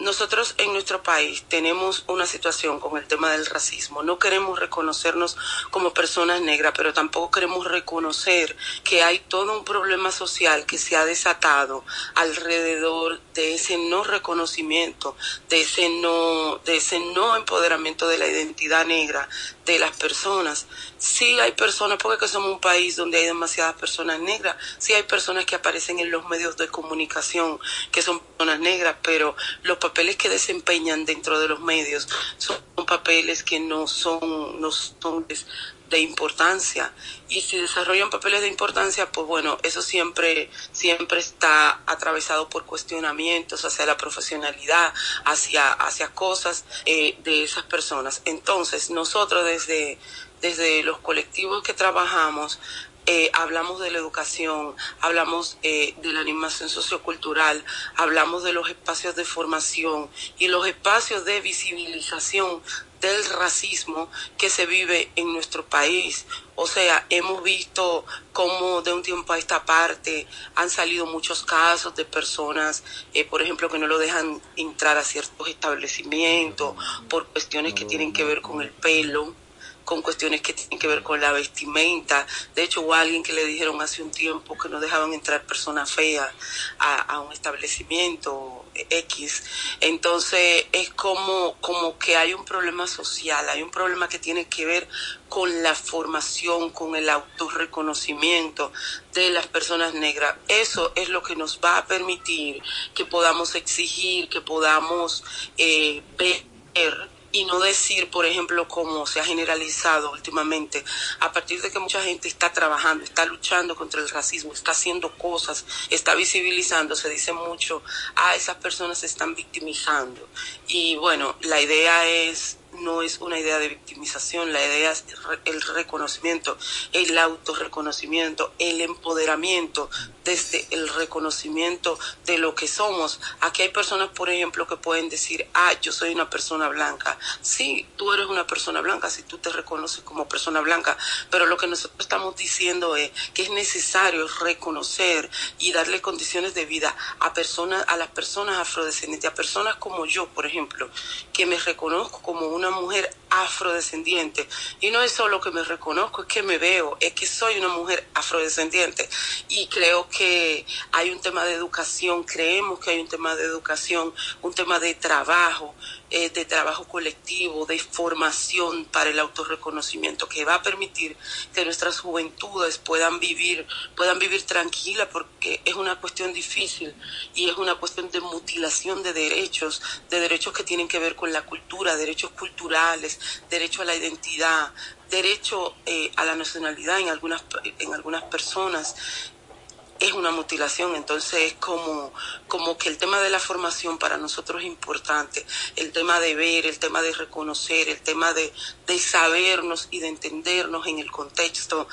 nosotros en nuestro país tenemos una situación con el tema del racismo. No queremos reconocernos como personas negras, pero tampoco queremos reconocer que hay todo un problema social que se ha desatado alrededor de ese no reconocimiento, de ese no, de ese no empoderamiento de la identidad negra de las personas. Sí hay personas, porque que somos un país donde hay demasiadas personas negras, sí hay personas que aparecen en los medios de comunicación que son personas negras, pero los papeles que desempeñan dentro de los medios son papeles que no son, no son de importancia. Y si desarrollan papeles de importancia pues bueno eso siempre siempre está atravesado por cuestionamientos hacia la profesionalidad hacia hacia cosas eh, de esas personas. Entonces nosotros desde desde los colectivos que trabajamos eh, hablamos de la educación, hablamos eh, de la animación sociocultural, hablamos de los espacios de formación y los espacios de visibilización del racismo que se vive en nuestro país. O sea, hemos visto cómo de un tiempo a esta parte han salido muchos casos de personas, eh, por ejemplo, que no lo dejan entrar a ciertos establecimientos por cuestiones que tienen que ver con el pelo con cuestiones que tienen que ver con la vestimenta. De hecho, hubo alguien que le dijeron hace un tiempo que no dejaban entrar personas feas a, un establecimiento X. Entonces, es como, como que hay un problema social, hay un problema que tiene que ver con la formación, con el autorreconocimiento de las personas negras. Eso es lo que nos va a permitir que podamos exigir, que podamos eh, ver y no decir, por ejemplo, como se ha generalizado últimamente, a partir de que mucha gente está trabajando, está luchando contra el racismo, está haciendo cosas, está visibilizando, se dice mucho, ah, esas personas se están victimizando. Y bueno, la idea es no es una idea de victimización, la idea es el reconocimiento, el autorreconocimiento, el empoderamiento desde el reconocimiento de lo que somos. Aquí hay personas, por ejemplo, que pueden decir, ah, yo soy una persona blanca. Sí, tú eres una persona blanca si tú te reconoces como persona blanca, pero lo que nosotros estamos diciendo es que es necesario reconocer y darle condiciones de vida a personas, a las personas afrodescendientes, a personas como yo, por ejemplo, que me reconozco como una mujer afrodescendiente. Y no es solo que me reconozco, es que me veo, es que soy una mujer afrodescendiente. Y creo que hay un tema de educación, creemos que hay un tema de educación, un tema de trabajo, eh, de trabajo colectivo, de formación para el autorreconocimiento que va a permitir que nuestras juventudes puedan vivir, puedan vivir tranquila porque es una cuestión difícil y es una cuestión de mutilación de derechos, de derechos que tienen que ver con la cultura, derechos culturales, derecho a la identidad, derecho eh, a la nacionalidad en algunas en algunas personas es una mutilación, entonces es como, como que el tema de la formación para nosotros es importante, el tema de ver, el tema de reconocer, el tema de, de sabernos y de entendernos en el contexto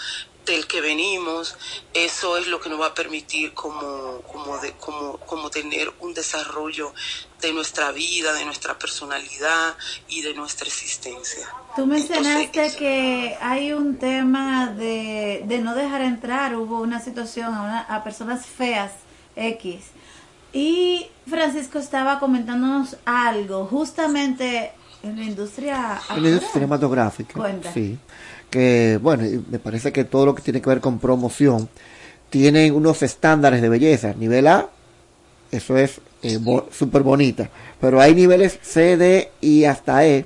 del que venimos, eso es lo que nos va a permitir como, como, de, como, como tener un desarrollo de nuestra vida, de nuestra personalidad y de nuestra existencia. Tú mencionaste que hay un tema de, de, no dejar entrar, hubo una situación a, a personas feas X. Y Francisco estaba comentándonos algo, justamente en la industria, en la industria cinematográfica. Sí que, bueno, me parece que todo lo que tiene que ver con promoción tienen unos estándares de belleza. Nivel A, eso es eh, súper bonita. Pero hay niveles C, D y hasta E,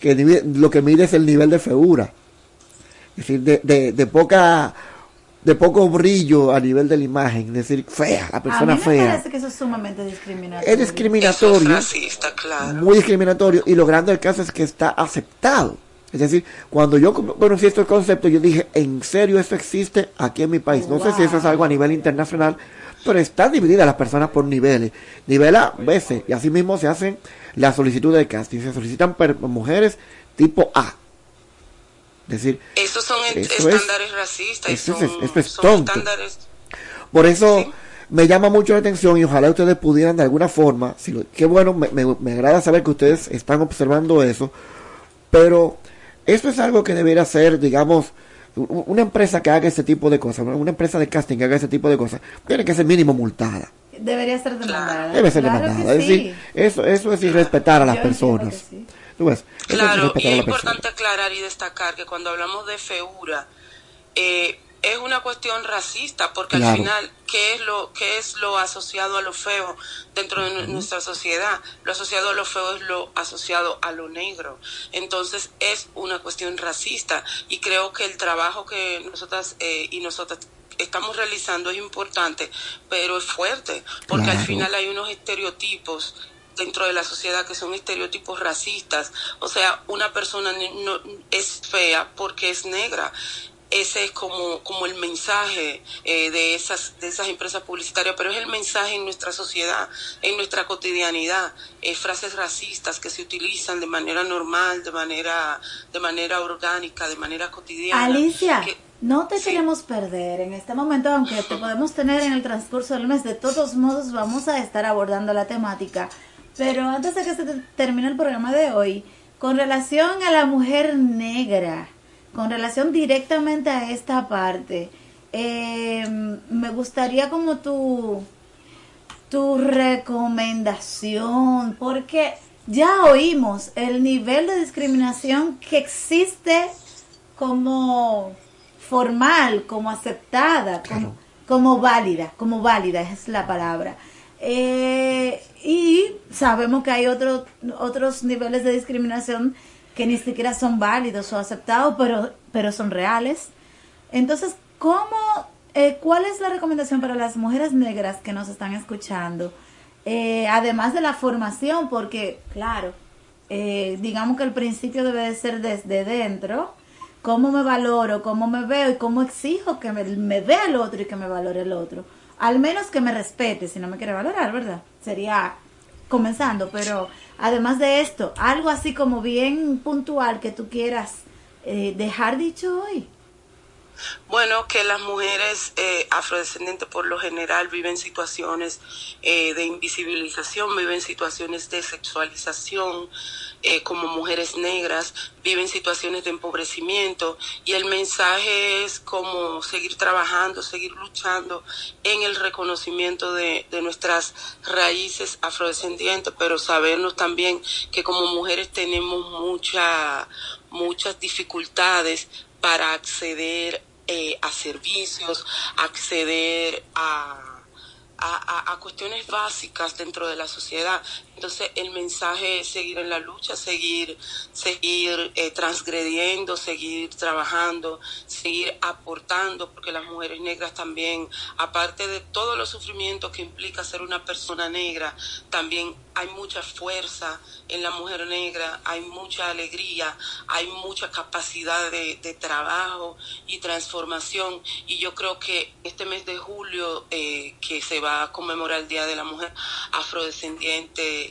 que lo que mide es el nivel de feura. Es decir, de, de, poca de poco brillo a nivel de la imagen, es decir, fea, la persona a mí me fea. parece que eso es sumamente discriminatorio. Es discriminatorio, muy discriminatorio, y lo grande del caso es que está aceptado. Es decir, cuando yo conocí este concepto, yo dije, ¿en serio eso existe aquí en mi país? No sé si eso es algo a nivel internacional, pero están divididas las personas por niveles. Nivel A, B, y así mismo se hacen las solicitudes de casting. Se solicitan mujeres tipo A. Es decir, esos son estándares racistas. Eso, es, tonto. Por eso me llama mucho la atención y ojalá ustedes pudieran de alguna forma, si lo, qué bueno, me, me agrada saber que ustedes están observando eso, pero eso es algo que debería ser, digamos, una empresa que haga ese tipo de cosas, una empresa de casting que haga ese tipo de cosas, tiene que ser mínimo multada. Debería ser demandada. Debe ser demandada. Es decir, eso, eso es irrespetar a las personas. claro, y es importante aclarar y destacar que cuando hablamos de feura, eh, es una cuestión racista porque al final qué es lo qué es lo asociado a lo feo dentro de nuestra sociedad lo asociado a lo feo es lo asociado a lo negro. Entonces es una cuestión racista y creo que el trabajo que nosotras eh, y nosotras estamos realizando es importante pero es fuerte porque al final hay unos estereotipos dentro de la sociedad que son estereotipos racistas. O sea, una persona no, es fea porque es negra ese es como, como el mensaje eh, de, esas, de esas empresas publicitarias, pero es el mensaje en nuestra sociedad, en nuestra cotidianidad, eh, frases racistas que se utilizan de manera normal, de manera, de manera orgánica, de manera cotidiana. Alicia, no te queremos perder en este momento, aunque te podemos tener en el transcurso del mes, de todos modos vamos a estar abordando la temática, pero antes de que se termine el programa de hoy, con relación a la mujer negra, con relación directamente a esta parte, eh, me gustaría como tu, tu recomendación, porque ya oímos el nivel de discriminación que existe como formal, como aceptada, como, válida, como válida es la palabra. Eh, y sabemos que hay otros niveles de discriminación que ni siquiera son válidos o aceptados, pero, pero son reales. Entonces, ¿cómo, eh, ¿cuál es la recomendación para las mujeres negras que nos están escuchando? Eh, además de la formación, porque, claro, eh, digamos que el principio debe de ser desde dentro, cómo me valoro, cómo me veo y cómo exijo que me, me vea el otro y que me valore el otro. Al menos que me respete, si no me quiere valorar, ¿verdad? Sería comenzando, pero además de esto, algo así como bien puntual que tú quieras eh, dejar dicho hoy. Bueno, que las mujeres eh, afrodescendientes por lo general viven situaciones eh, de invisibilización, viven situaciones de sexualización, eh, como mujeres negras, viven situaciones de empobrecimiento y el mensaje es como seguir trabajando, seguir luchando en el reconocimiento de, de nuestras raíces afrodescendientes, pero sabernos también que como mujeres tenemos mucha, muchas dificultades para acceder eh, a servicios, acceder a, a, a, cuestiones básicas dentro de la sociedad. Entonces el mensaje es seguir en la lucha, seguir, seguir eh, transgrediendo, seguir trabajando, seguir aportando, porque las mujeres negras también, aparte de todos los sufrimientos que implica ser una persona negra, también hay mucha fuerza en la mujer negra, hay mucha alegría, hay mucha capacidad de, trabajo y transformación. Y yo creo que este mes de julio, eh, que se va a conmemorar el Día de la Mujer Afrodescendiente,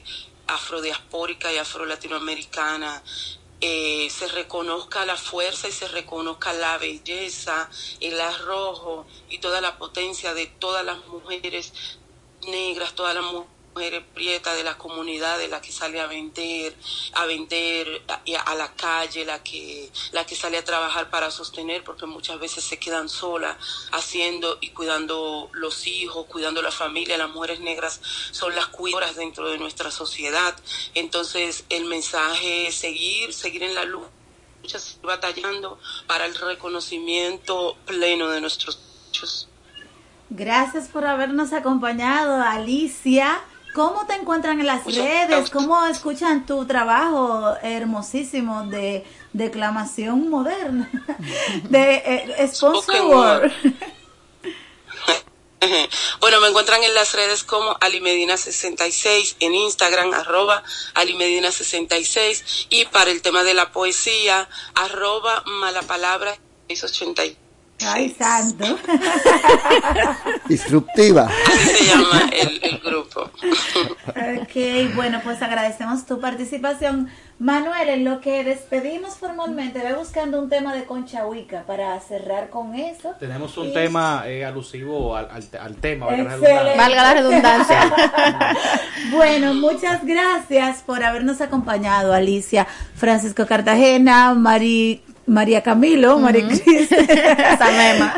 afrodiaspórica y afro-latinoamericana, eh, se reconozca la fuerza y se reconozca la belleza, el arrojo y toda la potencia de todas las mujeres negras, todas las mujeres mujeres prietas de la comunidad, de la que sale a vender, a vender a, la calle, la que, la que sale a trabajar para sostener, porque muchas veces se quedan solas haciendo y cuidando los hijos, cuidando la familia. Las mujeres negras son las cuidadoras dentro de nuestra sociedad. Entonces, el mensaje es seguir, seguir en la lucha, batallando para el reconocimiento pleno de nuestros derechos. Gracias por habernos acompañado, Alicia. ¿Cómo te encuentran en las redes? ¿Cómo escuchan tu trabajo hermosísimo de declamación moderna? De eh, sponsor Bueno, me encuentran en las redes como Alimedina66, en Instagram, arroba Alimedina66, y para el tema de la poesía, arroba Malapalabra 683. Ay, santo. Disruptiva. Así se llama el, el, grupo. Ok, bueno, pues agradecemos tu participación. Manuel, en lo que despedimos formalmente, ve buscando un tema de Concha Huica para cerrar con eso. Tenemos un y... tema eh, alusivo al, al, al tema, valga la, valga la redundancia. bueno, muchas gracias por habernos acompañado, Alicia, Francisco Cartagena, Mari María Camilo, uh -huh. María Cris,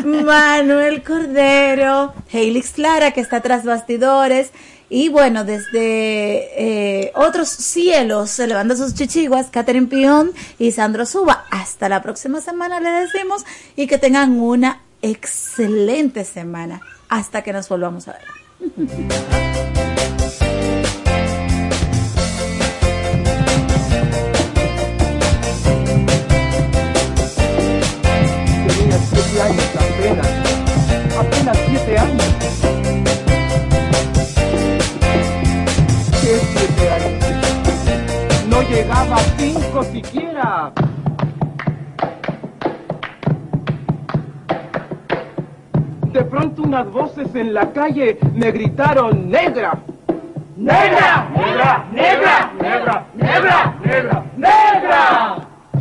Manuel Cordero, Helix Clara, que está tras bastidores, y bueno, desde eh, otros cielos, elevando sus chichiguas, Catherine Pion y Sandro Suba. Hasta la próxima semana, le decimos, y que tengan una excelente semana. Hasta que nos volvamos a ver. años apenas, apenas siete años. ¿Qué ahí. No llegaba a cinco siquiera. De pronto unas voces en la calle me gritaron negra. ¡Negra! ¡Negra! ¡Negra! ¡Negra! ¡Negra! ¡Negra! ¡Negra!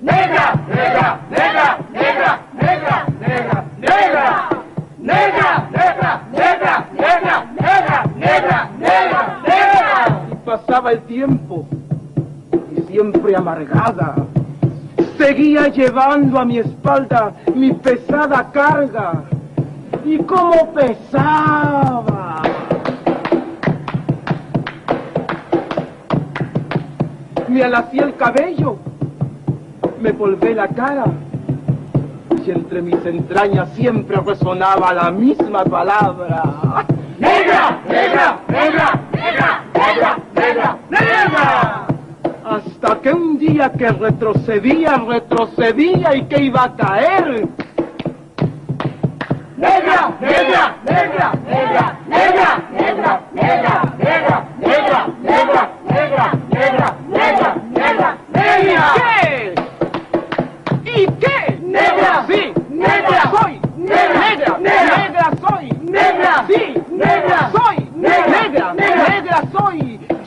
¡Negra! ¡Negra! ¡Negra! ¡Negra! ¡Negra! ¡Negra! ¡Negra! ¡Negra! ¡Negra! ¡Negra! ¡Negra! ¡Negra! ¡Negra! ¡Negra! ¡Negra! Y pasaba el tiempo y siempre amargada. Seguía llevando a mi espalda mi pesada carga. Y cómo pesaba. Me alacé el cabello, me volvé la cara y entre mis entrañas siempre resonaba la misma palabra. ¡Negra! ¡Negra! ¡Negra! ¡Negra! ¡Negra! ¡Negra! ¡Negra! Hasta que un día que retrocedía, retrocedía y que iba a caer. ¡Negra! ¡Negra! ¡Negra! ¡Negra! ¡Negra! ¡Negra! ¡Negra! ¡Negra! ¡Negra! ¡Negra! ¡Negra! ¡Negra! ¡Negra! ¡Negra! ¡Negra!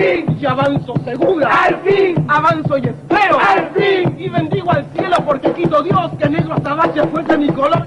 fin! ¡Y avanzo segura! ¡Al fin! ¡Avanzo y espero! ¡Al fin! Y bendigo al cielo porque quito Dios que negro hasta abajo fuese mi color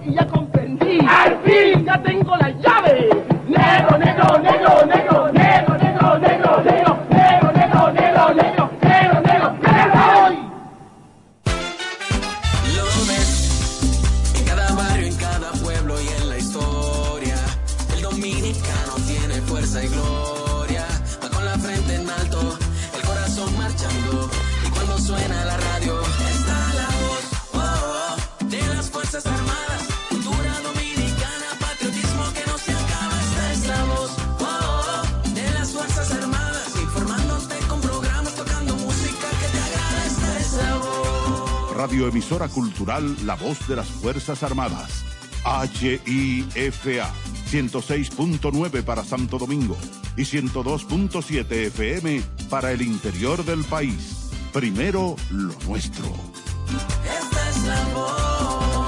Cultural La Voz de las Fuerzas Armadas. HIFA 106.9 para Santo Domingo y 102.7 FM para el interior del país. Primero lo nuestro. Esta es la voz.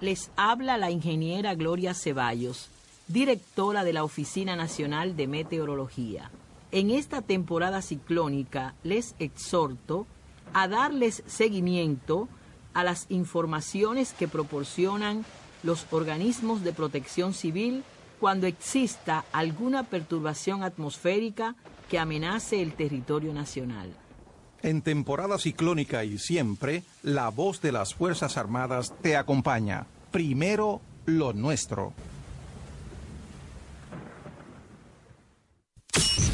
Les habla la ingeniera Gloria Ceballos, directora de la Oficina Nacional de Meteorología. En esta temporada ciclónica les exhorto a darles seguimiento a las informaciones que proporcionan los organismos de protección civil cuando exista alguna perturbación atmosférica que amenace el territorio nacional. En temporada ciclónica y siempre, la voz de las Fuerzas Armadas te acompaña. Primero, lo nuestro.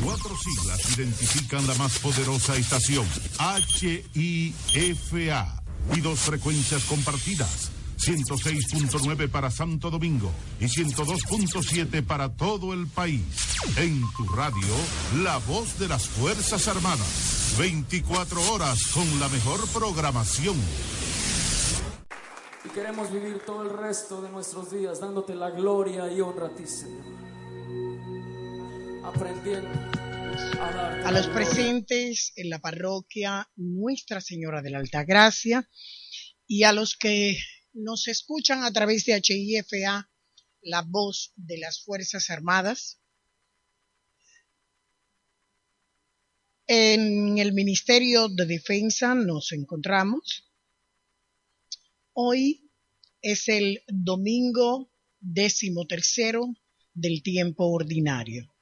Cuatro siglas identifican la más poderosa estación, HIFA, y dos frecuencias compartidas, 106.9 para Santo Domingo y 102.7 para todo el país. En tu radio, la voz de las Fuerzas Armadas. 24 horas con la mejor programación. Y queremos vivir todo el resto de nuestros días dándote la gloria y honra a ti, Señor. Aprendiendo a los presentes en la parroquia Nuestra Señora de la Altagracia y a los que nos escuchan a través de HIFA, la voz de las Fuerzas Armadas. En el Ministerio de Defensa nos encontramos. Hoy es el domingo décimo tercero del tiempo ordinario.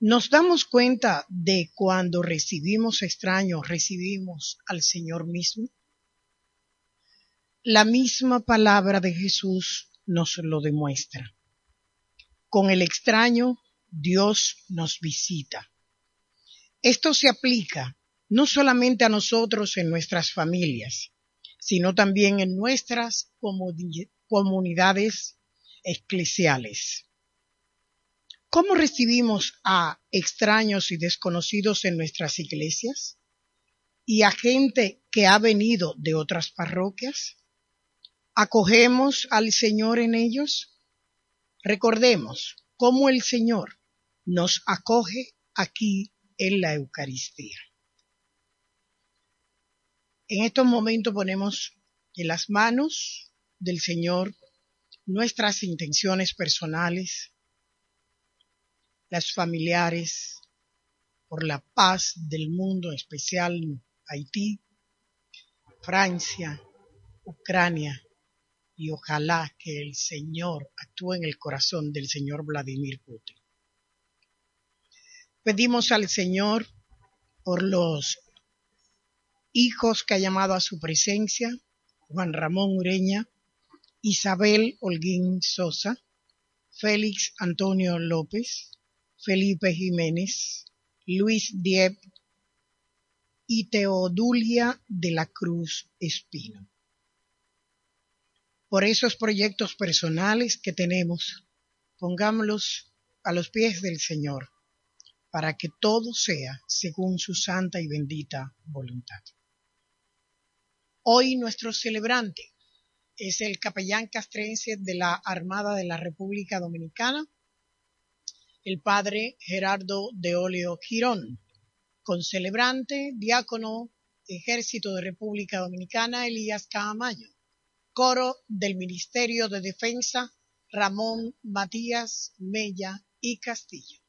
Nos damos cuenta de cuando recibimos extraños, recibimos al Señor mismo. La misma palabra de Jesús nos lo demuestra. Con el extraño, Dios nos visita. Esto se aplica no solamente a nosotros en nuestras familias, sino también en nuestras comunidades eclesiales. ¿Cómo recibimos a extraños y desconocidos en nuestras iglesias? ¿Y a gente que ha venido de otras parroquias? ¿Acogemos al Señor en ellos? Recordemos cómo el Señor nos acoge aquí en la Eucaristía. En estos momentos ponemos en las manos del Señor nuestras intenciones personales, las familiares, por la paz del mundo, en especial Haití, Francia, Ucrania, y ojalá que el Señor actúe en el corazón del señor Vladimir Putin. Pedimos al Señor por los hijos que ha llamado a su presencia, Juan Ramón Ureña, Isabel Holguín Sosa, Félix Antonio López, Felipe Jiménez, Luis Diep y Teodulia de la Cruz Espino. Por esos proyectos personales que tenemos, pongámoslos a los pies del Señor, para que todo sea según su santa y bendita voluntad. Hoy nuestro celebrante es el capellán castrense de la Armada de la República Dominicana, el padre Gerardo de Oleo Girón, con celebrante, diácono, Ejército de República Dominicana, Elías Caamayo, coro del Ministerio de Defensa, Ramón Matías Mella y Castillo.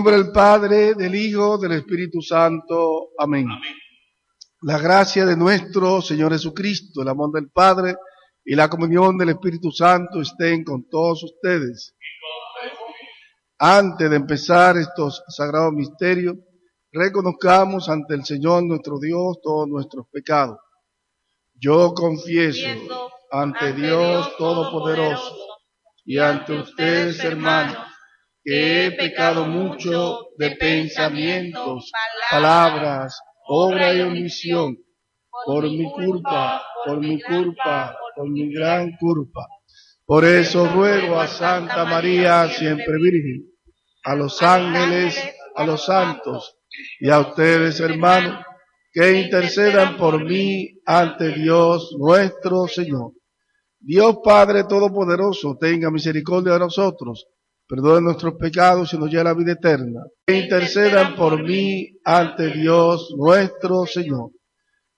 Nombre del Padre, del Hijo, del Espíritu Santo. Amén. La gracia de nuestro Señor Jesucristo, el amor del Padre y la comunión del Espíritu Santo estén con todos ustedes. Antes de empezar estos sagrados misterios, reconozcamos ante el Señor nuestro Dios todos nuestros pecados. Yo confieso ante Dios Todopoderoso y ante ustedes, hermanos, que he pecado mucho de pensamientos, palabras, obra y omisión, por mi culpa, por mi culpa, por mi gran culpa. Por eso ruego a Santa María, siempre Virgen, a los ángeles, a los santos. y a ustedes, hermanos, que intercedan por mí ante Dios nuestro Señor. Dios Padre Todopoderoso, tenga misericordia de nosotros perdone nuestros pecados y nos lleve a la vida eterna. Que intercedan por mí ante Dios nuestro Señor.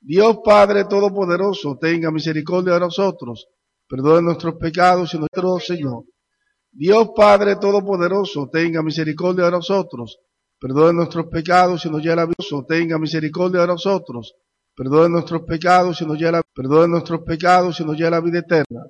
Dios Padre Todopoderoso, tenga misericordia de nosotros, perdone nuestros pecados y nuestro Señor. Dios Padre Todopoderoso, tenga misericordia de nosotros, perdone nuestros pecados y nos lleve a la vida. Tenga misericordia de nosotros, perdone nuestros pecados y nos lleve a nuestros pecados y nos lleve a la vida eterna.